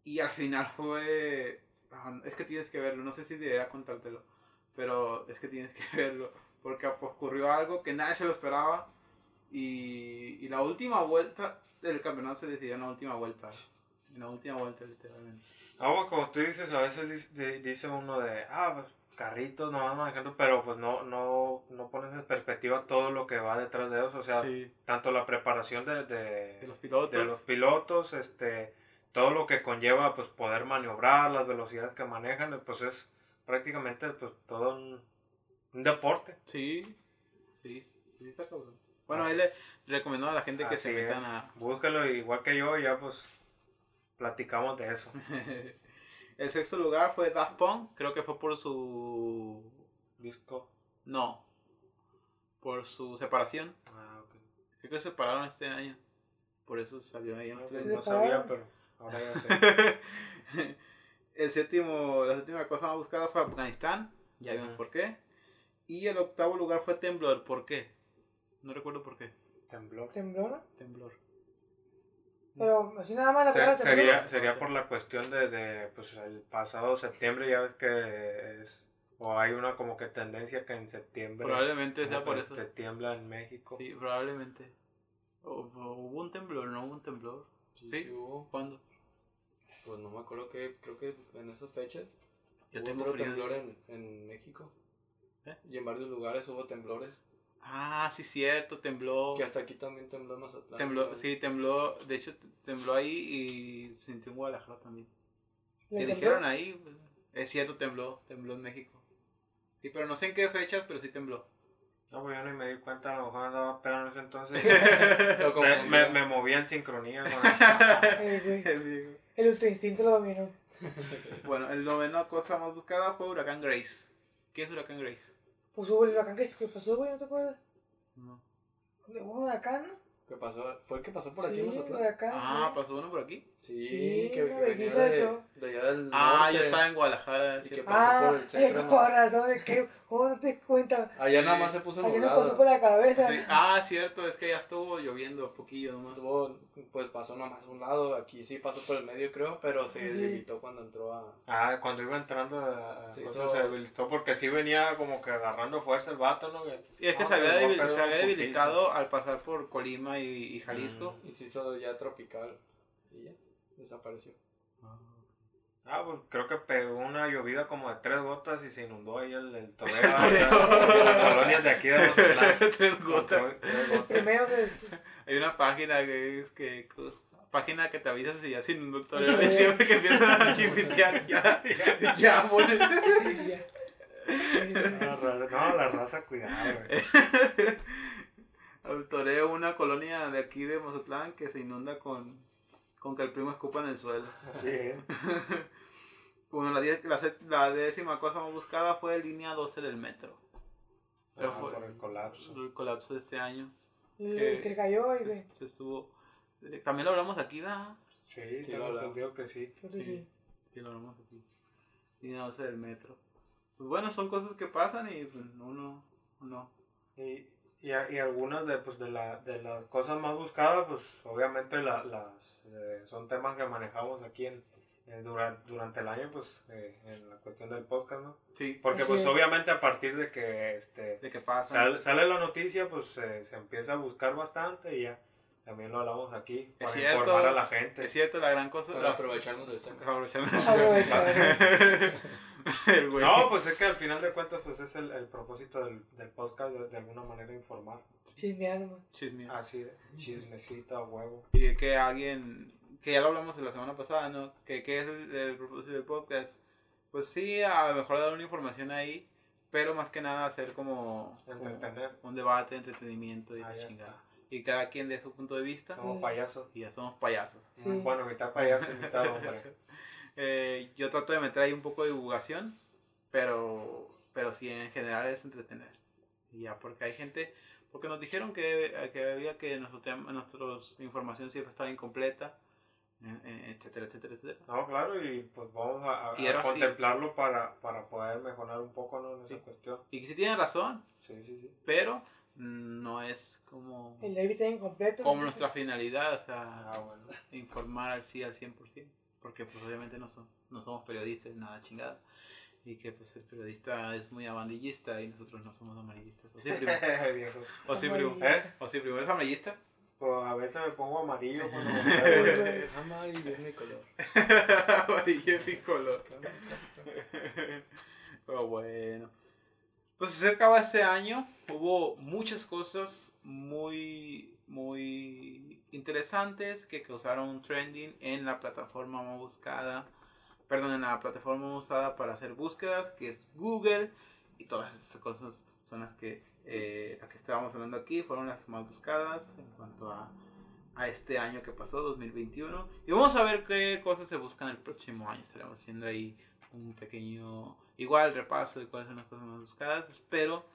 Y al final fue. Ah, es que tienes que verlo, no sé si debería contártelo, pero es que tienes que verlo. Porque ocurrió algo que nadie se lo esperaba. Y, y la última vuelta del campeonato se decidió en la última vuelta. En la última vuelta, literalmente. Ah, como tú dices, a veces dice uno de, ah, pues carritos no van manejando, pero pues no, no, no pones en perspectiva todo lo que va detrás de eso, o sea, tanto la preparación de, de, los pilotos, de los pilotos, este, todo lo que conlleva pues poder maniobrar, las velocidades que manejan, pues es prácticamente pues todo un, deporte. Sí, sí, sí está cabrón. Bueno, ahí le recomiendo a la gente que se metan a... Búscalo igual que yo, ya pues platicamos de eso. El sexto lugar fue Daft Punk, creo que fue por su disco. No, por su separación. Ah, ok. Creo que se separaron este año. Por eso salió ahí en no, no sabía, pero ahora ya sé. el séptimo, la séptima cosa más buscada fue Afganistán. Ya vimos por qué. Y el octavo lugar fue Temblor. ¿Por qué? No recuerdo por qué. Temblor. ¿Temblor? Temblor. Pero así nada más la sería, sería por la cuestión de, de, pues el pasado septiembre ya ves que es o hay una como que tendencia que en septiembre probablemente sea por eso. te tiembla en México. Sí probablemente. O, hubo un temblor no hubo un temblor sí, sí, hubo. Cuándo pues no me acuerdo que creo que en esas fechas yo tengo otro temblor en, en México. ¿Eh? y en varios lugares hubo temblores Ah, sí, cierto, tembló. Que hasta aquí también tembló en Mazatlán. Tembló, sí, tembló, de hecho tembló ahí y sintió en Guadalajara también. ¿Qué dijeron ahí? Es cierto, tembló, tembló en México. Sí, pero no sé en qué fechas, pero sí tembló. No, pues yo ni me di cuenta, a lo mejor andaba pero en ese entonces. me, me movía en sincronía el, el ultra instinto lo dominó. bueno, el noveno cosa más buscada fue Huracán Grace. ¿Qué es Huracán Grace? Pues hubo el huracán que, que pasó, güey, ¿no te acuerdas? No. ¿Hubo un huracán? ¿Qué pasó? ¿Fue el que pasó por aquí en Mazatlán? ah, ¿pasó uno por aquí? Sí, sí que, venía de, de, allá del Ah, yo estaba en Guadalajara. Y que pasó ah, por el centro. Ah, por razón de que, ¿cómo no te cuenta? Allá nada más se puso nublado. Allá no pasó por la cabeza. Sí. Ah, cierto, es que ya estuvo lloviendo poquillo nomás. Estuvo, pues pasó nomás a un lado, aquí sí pasó por el medio creo, pero se debilitó cuando entró a... Ah, cuando iba entrando a, se, hizo... se debilitó porque sí venía como que agarrando fuerza el vato, ¿no? Y es que se, había se había debilitado al pasar por Colima y Jalisco. Y se hizo ya tropical y ya, desapareció. Ah, pues creo que pegó una llovida como de tres gotas y se inundó ahí el, el toreo. las colonias de aquí de los Tres gotas. Primero Hay una página que es que página que te avisa si ya se inundó el toreo y siempre que empiezan a chipitear ya, ya, ya, No, la raza, cuidado, güey. El toreo, una colonia de aquí de Mozotlán que se inunda con, con que el primo escupa en el suelo. Así es. bueno, la, la, la, décima cosa más buscada fue línea 12 del metro. Pero ah, fue por el colapso. El colapso de este año. Que, que cayó y se, se, estuvo. Eh, también lo hablamos aquí, ¿verdad? Sí, sí, lo hablamos. que sí. Sí, sí. sí, lo hablamos aquí. Línea 12 del metro. Pues bueno, son cosas que pasan y pues uno no. Y, y, y, algunas de, pues, de, la, de las cosas más buscadas, pues obviamente la, las, eh, son temas que manejamos aquí en, durante, durante el año, pues eh, en la cuestión del podcast, ¿no? Sí. Porque pues obviamente a partir de que, este, de que pasa. sale la noticia, pues se empieza a buscar bastante y ya. También lo hablamos aquí para informar a la gente. Es cierto, la gran cosa. Para aprovecharnos de esto. Aprovecharnos. no, pues es que al final de cuentas, pues es el, el propósito del, del podcast de, alguna manera informar. Chismear, Chismear. Así, chismecita, huevo. Y que alguien, que ya lo hablamos la semana pasada, ¿no? Que, que es el, propósito del podcast. Pues sí, a lo mejor dar una información ahí, pero más que nada hacer como, un debate, entretenimiento y chingada y cada quien de su punto de vista. Somos payasos. Y ya somos payasos. Bueno, mitad payaso y mitad hombre. Eh, yo trato de meter ahí un poco de divulgación, pero, pero sí, en general es entretener. Y ya, porque hay gente, porque nos dijeron que, que había que nuestro tema, nuestra información siempre estaba incompleta, eh, eh, etcétera, etcétera, etcétera. No, claro, y pues vamos a, contemplarlo para, para poder mejorar un poco ¿no? en esa cuestión. Y que sí tienen razón. Sí, sí, sí. Pero no es como... El David incompleto. Como nuestra finalidad, o sea, ah, informar al sí al 100% porque pues obviamente no, son, no somos periodistas, nada chingada. Y que pues el periodista es muy amarillista y nosotros no somos amarillistas. O sí, primo. o sí, primo. ¿Eh? O sí, primo. ¿Es amarillista? Pues a veces me pongo amarillo cuando me Amarillo es mi color. Amarillo es mi color. Pero bueno. Pues se acaba este año. Hubo muchas cosas muy, muy interesantes que causaron trending en la plataforma más buscada. Perdón, en la plataforma usada para hacer búsquedas, que es Google. Y todas esas cosas son las que, eh, que estábamos hablando aquí, fueron las más buscadas en cuanto a, a este año que pasó, 2021. Y vamos a ver qué cosas se buscan el próximo año. Estaremos haciendo ahí un pequeño, igual, repaso de cuáles son las cosas más buscadas. Espero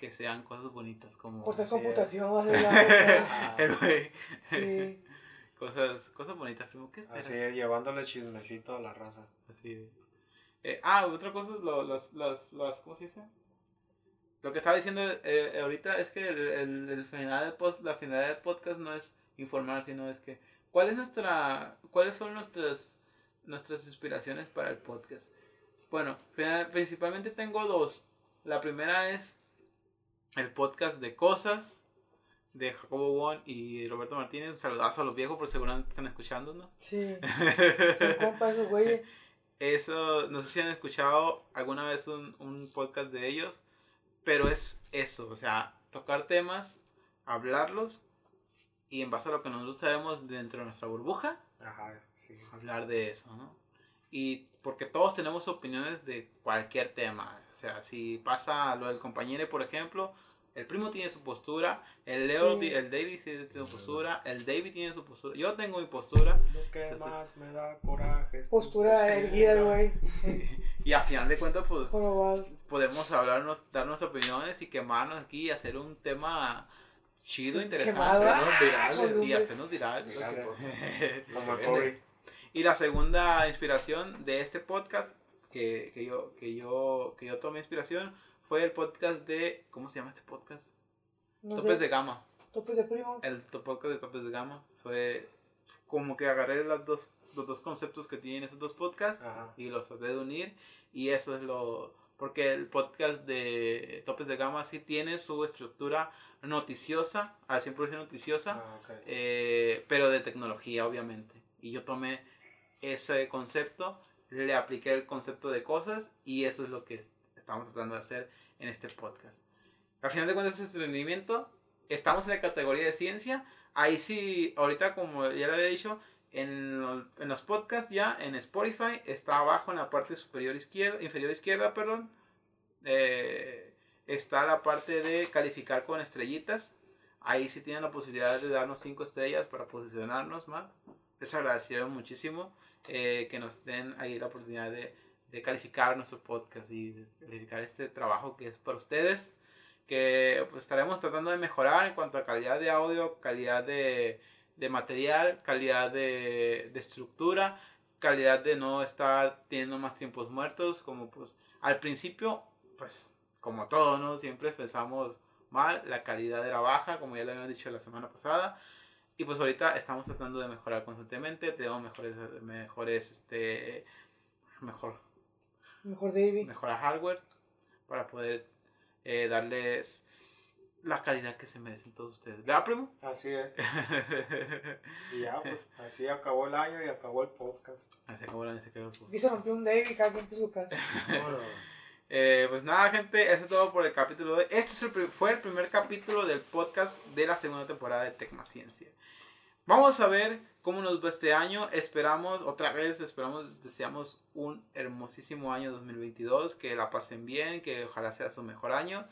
que sean cosas bonitas como... Cortar computación, va a El güey. Sí. Cosas, cosas bonitas, primo. ¿Qué esperas? Así, llevándole chismecito a la raza. Así eh, ah, otra cosa, lo, las, las, las, ¿cómo se dice? Lo que estaba diciendo eh, ahorita es que el, el, final del post, la finalidad del podcast no es informar, sino es que ¿cuál es nuestra, cuáles son nuestras, nuestras inspiraciones para el podcast? Bueno, principalmente tengo dos. La primera es el podcast de cosas de Jacobo Won y Roberto Martínez. Saludazo a los viejos, por seguramente están escuchando, ¿no? Sí. compa esos güeyes. Eso, no sé si han escuchado alguna vez un, un podcast de ellos, pero es eso, o sea, tocar temas, hablarlos y en base a lo que nosotros sabemos dentro de nuestra burbuja, Ajá, sí. hablar de eso, ¿no? Y porque todos tenemos opiniones de cualquier tema. O sea, si pasa lo del compañero, por ejemplo, el primo tiene su postura, el Leo, el David tiene su postura, el David tiene su postura, yo tengo mi postura. Lo que más me da coraje es postura erguida, güey. y a final de cuentas, pues podemos hablarnos, darnos opiniones y quemarnos aquí y hacer un tema chido, interesante. Virales, y hacernos virales. Como el COVID. Y la segunda inspiración de este podcast, que, que, yo, que, yo, que yo tomé inspiración, fue el podcast de. ¿Cómo se llama este podcast? Topes de Gama. Topes de Primo. El podcast de Topes de Gama. Fue como que agarré las dos, los dos conceptos que tienen esos dos podcasts y los traté de unir. Y eso es lo. Porque el podcast de Topes de Gama sí tiene su estructura noticiosa, al 100% noticiosa, ah, eh, pero de tecnología, obviamente. Y yo tomé ese concepto, le apliqué el concepto de cosas y eso es lo que estamos tratando de hacer en este podcast. Al final de cuentas es rendimiento, estamos en la categoría de ciencia, ahí sí, ahorita como ya le había dicho, en, en los podcasts ya, en Spotify, está abajo en la parte superior izquierda, inferior izquierda, perdón, eh, está la parte de calificar con estrellitas. Ahí sí tienen la posibilidad de darnos 5 estrellas para posicionarnos más. Les agradecería muchísimo eh, que nos den ahí la oportunidad de, de calificar nuestro podcast y de calificar este trabajo que es para ustedes. Que pues, estaremos tratando de mejorar en cuanto a calidad de audio, calidad de, de material, calidad de, de, estructura, calidad de no estar teniendo más tiempos muertos. Como pues al principio, pues como todo, ¿no? Siempre pensamos mal, la calidad era baja, como ya lo habíamos dicho la semana pasada. Y pues ahorita estamos tratando de mejorar constantemente, tenemos mejores, mejores, este, mejor, mejor David. mejor hardware para poder eh, darles la calidad que se merecen todos ustedes. ¿Verdad, primo? Así es. y ya, pues, así acabó el año y acabó el podcast. Así acabó el año y se acabó el podcast. Y se rompió un David cada quien en su casa. Eh, pues nada, gente, eso es todo por el capítulo de. Este es el, fue el primer capítulo del podcast de la segunda temporada de Tecmaciencia. Vamos a ver cómo nos va este año. Esperamos, otra vez, esperamos, deseamos un hermosísimo año 2022. Que la pasen bien, que ojalá sea su mejor año.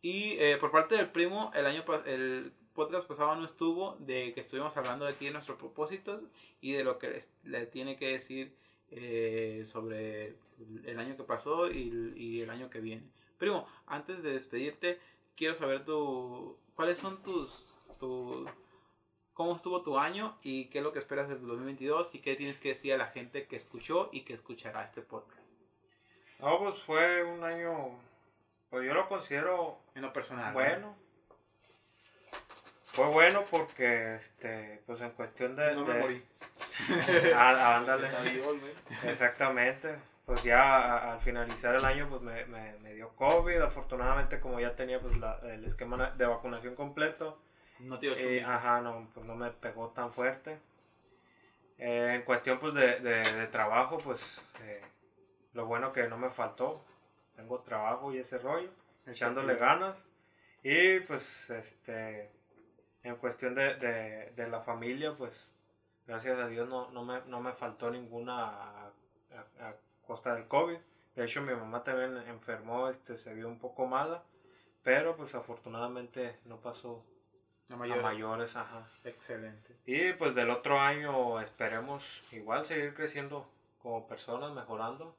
Y eh, por parte del primo, el año el podcast pasado no estuvo, de que estuvimos hablando aquí de nuestros propósitos y de lo que le tiene que decir eh, sobre el año que pasó y, y, el año que viene. Primo, antes de despedirte, quiero saber tu, cuáles son tus, tus, cómo estuvo tu año y qué es lo que esperas del 2022 y qué tienes que decir a la gente que escuchó y que escuchará este podcast. No, pues fue un año, pues yo lo considero en lo personal. Bueno. Fue bueno porque, este, pues en cuestión de... No me morí. Ah, ándale. Exactamente pues ya al finalizar el año pues me, me, me, dio COVID, afortunadamente como ya tenía pues la, el esquema de vacunación completo No te eh, Ajá, no, pues no me pegó tan fuerte. Eh, en cuestión pues de, de, trabajo, pues eh, lo bueno que no me faltó. Tengo trabajo y ese rollo, echándole ganas. Y pues este, en cuestión de, de, la familia, pues gracias a Dios no, no, me, no me faltó ninguna a, a, costa del COVID. De hecho mi mamá también enfermó, este, se vio un poco mala, pero pues afortunadamente no pasó a mayores. ajá. Excelente. Y pues del otro año esperemos igual seguir creciendo como personas, mejorando.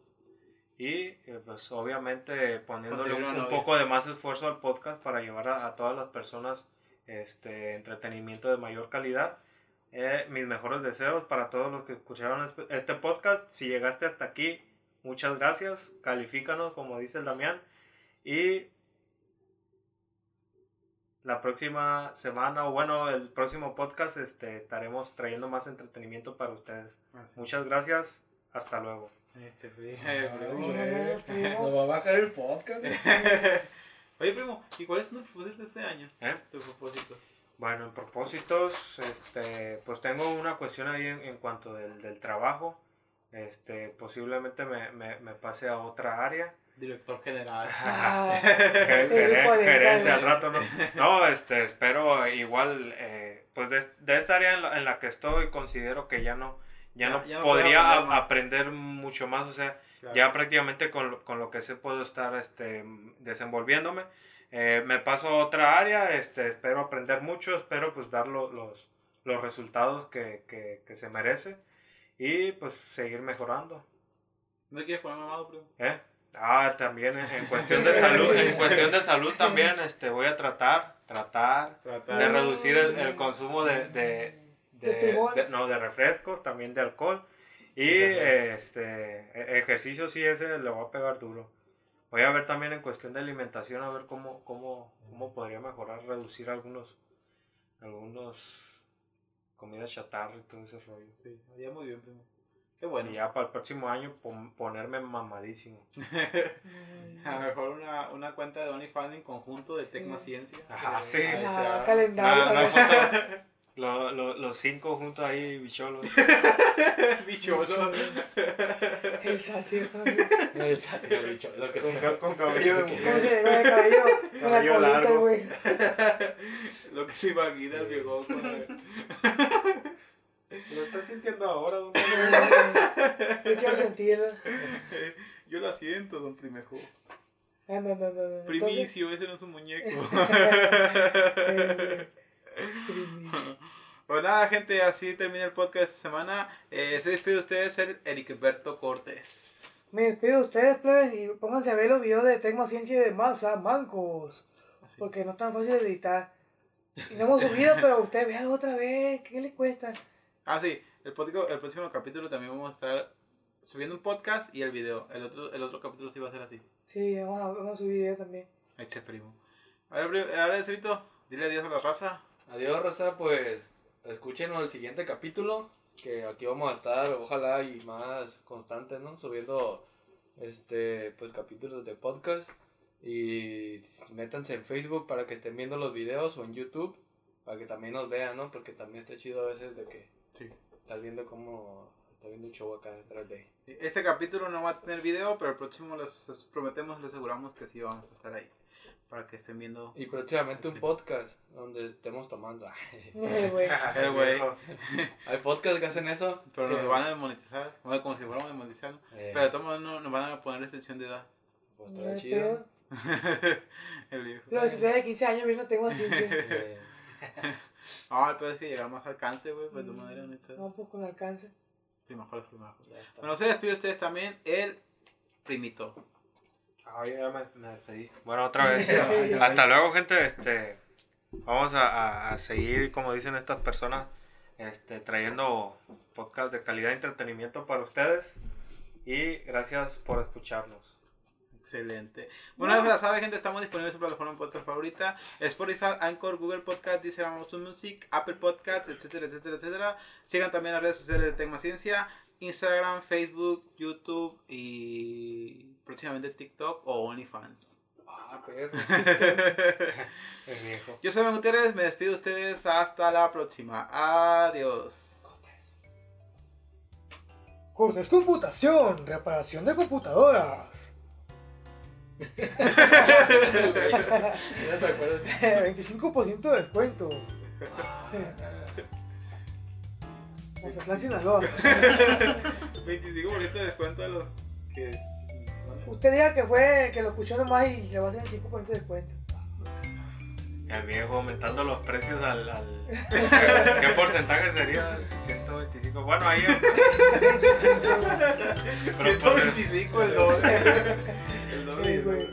Y eh, pues obviamente poniéndole un, poco de más esfuerzo al podcast para llevar a, todas las personas este entretenimiento de mayor calidad. Eh, mis mejores deseos para todos los que escucharon este podcast. Si llegaste hasta aquí, muchas gracias. Califícanos, como dice el Damián. Y la próxima semana o bueno, el próximo podcast este, estaremos trayendo más entretenimiento para ustedes. Muchas gracias, hasta luego. Este, Nos va a bajar el podcast. Oye, primo, ¿y cuáles son tus propósitos de este año? ¿Eh? Tus propósitos. Bueno, en propósitos, este, pues tengo una cuestión ahí en, en cuanto del, del, trabajo. Este, posiblemente me, me, me pase a otra área director general. Ah, gerente, al rato, ¿no? No, este, espero igual, eh, pues de, de, esta área en la, en la, que estoy, considero que ya no, ya, no, podría aprender, mucho más, o sea, ya prácticamente con, con, lo que sé puedo estar este, desenvolviéndome. Eh, me paso a otra área, este, espero aprender mucho, espero pues dar los, los resultados que, que, que se merece y pues seguir mejorando. ¿No quieres poner mamado, primo? ¿Eh? Ah, también en cuestión de salud, en cuestión de salud también este, voy a tratar, tratar, de reducir el, consumo de, de, de, no, de refrescos, también de alcohol. Y este e, ejercicio sí ese le voy a pegar duro. Voy a ver también en cuestión de alimentación a ver cómo, cómo, cómo podría mejorar, reducir algunos, algunos comidas chatarra y todo ese rollo. Sí, ya muy bien, primo. Qué bueno. Y ya para el próximo año ponerme mamadísimo. a lo mejor una, una cuenta de OnlyFans en conjunto de Tecma Ciencia. Ah, sí. Ah, calendario. lo, lo, los cinco juntos ahí, bicholos. bicholos. El sacio. El sacio, bicholo. Lo que con, sea. Con cabello. Con cabello. Con cabello largo. güey. lo que se imagina el viejo. Lo estás sintiendo ahora, don Yo quiero sentirlo. Yo la siento, don Primejo. Primicio, ese no es un muñeco. Pues nada, gente, así termina el podcast de esta semana. Eh, se despide de ustedes el Ericberto Cortés. Me despido de ustedes, plebes, y pónganse a ver los videos de Tecma Ciencia y de Masa Mancos. Porque no es tan fácil de editar. Y no hemos subido, pero ustedes vean otra vez. ¿Qué les cuesta? Ah, sí, el, el próximo capítulo también vamos a estar subiendo un podcast y el video. El otro, el otro capítulo sí va a ser así. Sí, vamos a, vamos a subir video también. Ahí se primo. Ahora, ahora Cerito, dile adiós a la raza. Adiós, raza, pues escúchenos el siguiente capítulo. Que aquí vamos a estar, ojalá y más constantes, ¿no? Subiendo este pues capítulos de podcast. Y métanse en Facebook para que estén viendo los videos o en YouTube para que también nos vean, ¿no? Porque también está chido a veces de que Sí. Estás viendo cómo está viendo un show acá detrás de Este capítulo no va a tener video, pero el próximo les prometemos, les aseguramos que sí vamos a estar ahí. Para que estén viendo. Y próximamente un podcast donde estemos tomando. Eh, Hay podcasts que hacen eso. Pero nos van a demonetizar. Como si fuéramos a demonetizar. Eh. Pero de todos modos no, nos van a poner extensión de edad. Pues está chido. el viejo. Los que de 15 años, yo no tengo así. No, el peor es que llegar más alcance, güey, pues de mm. manera neta. No, pues con alcance. Primajo, primajo. Bueno, se despide ustedes también el primito. Ay, ya me, me despedí. Bueno, otra vez. Hasta luego, gente. Este, vamos a, a, seguir, como dicen estas personas, este, trayendo podcast de calidad de entretenimiento para ustedes. Y gracias por escucharnos. Excelente. Bueno, ya saben, gente, estamos disponibles en su plataforma podcast favorita: Spotify, Anchor, Google Podcast, Deezer, Amazon Music, Apple Podcasts, etcétera, etcétera, etcétera. Sigan también las redes sociales de Tecma Ciencia: Instagram, Facebook, YouTube y próximamente TikTok o OnlyFans. Ah. El viejo. Yo soy Ben Gutiérrez, me despido de ustedes hasta la próxima. Adiós. Cortes Computación, reparación de computadoras. Ya se acuerdan. 25% de descuento. Mazatlán, Sinaloa. 25% de descuento a los que. Usted diga que fue, que lo escuchó nomás y le va a hacer 25% de descuento. El viejo aumentando los precios al. al- ¿Qué porcentaje sería? 125. Bueno, ahí. Pero por- 125 el doble. El doble.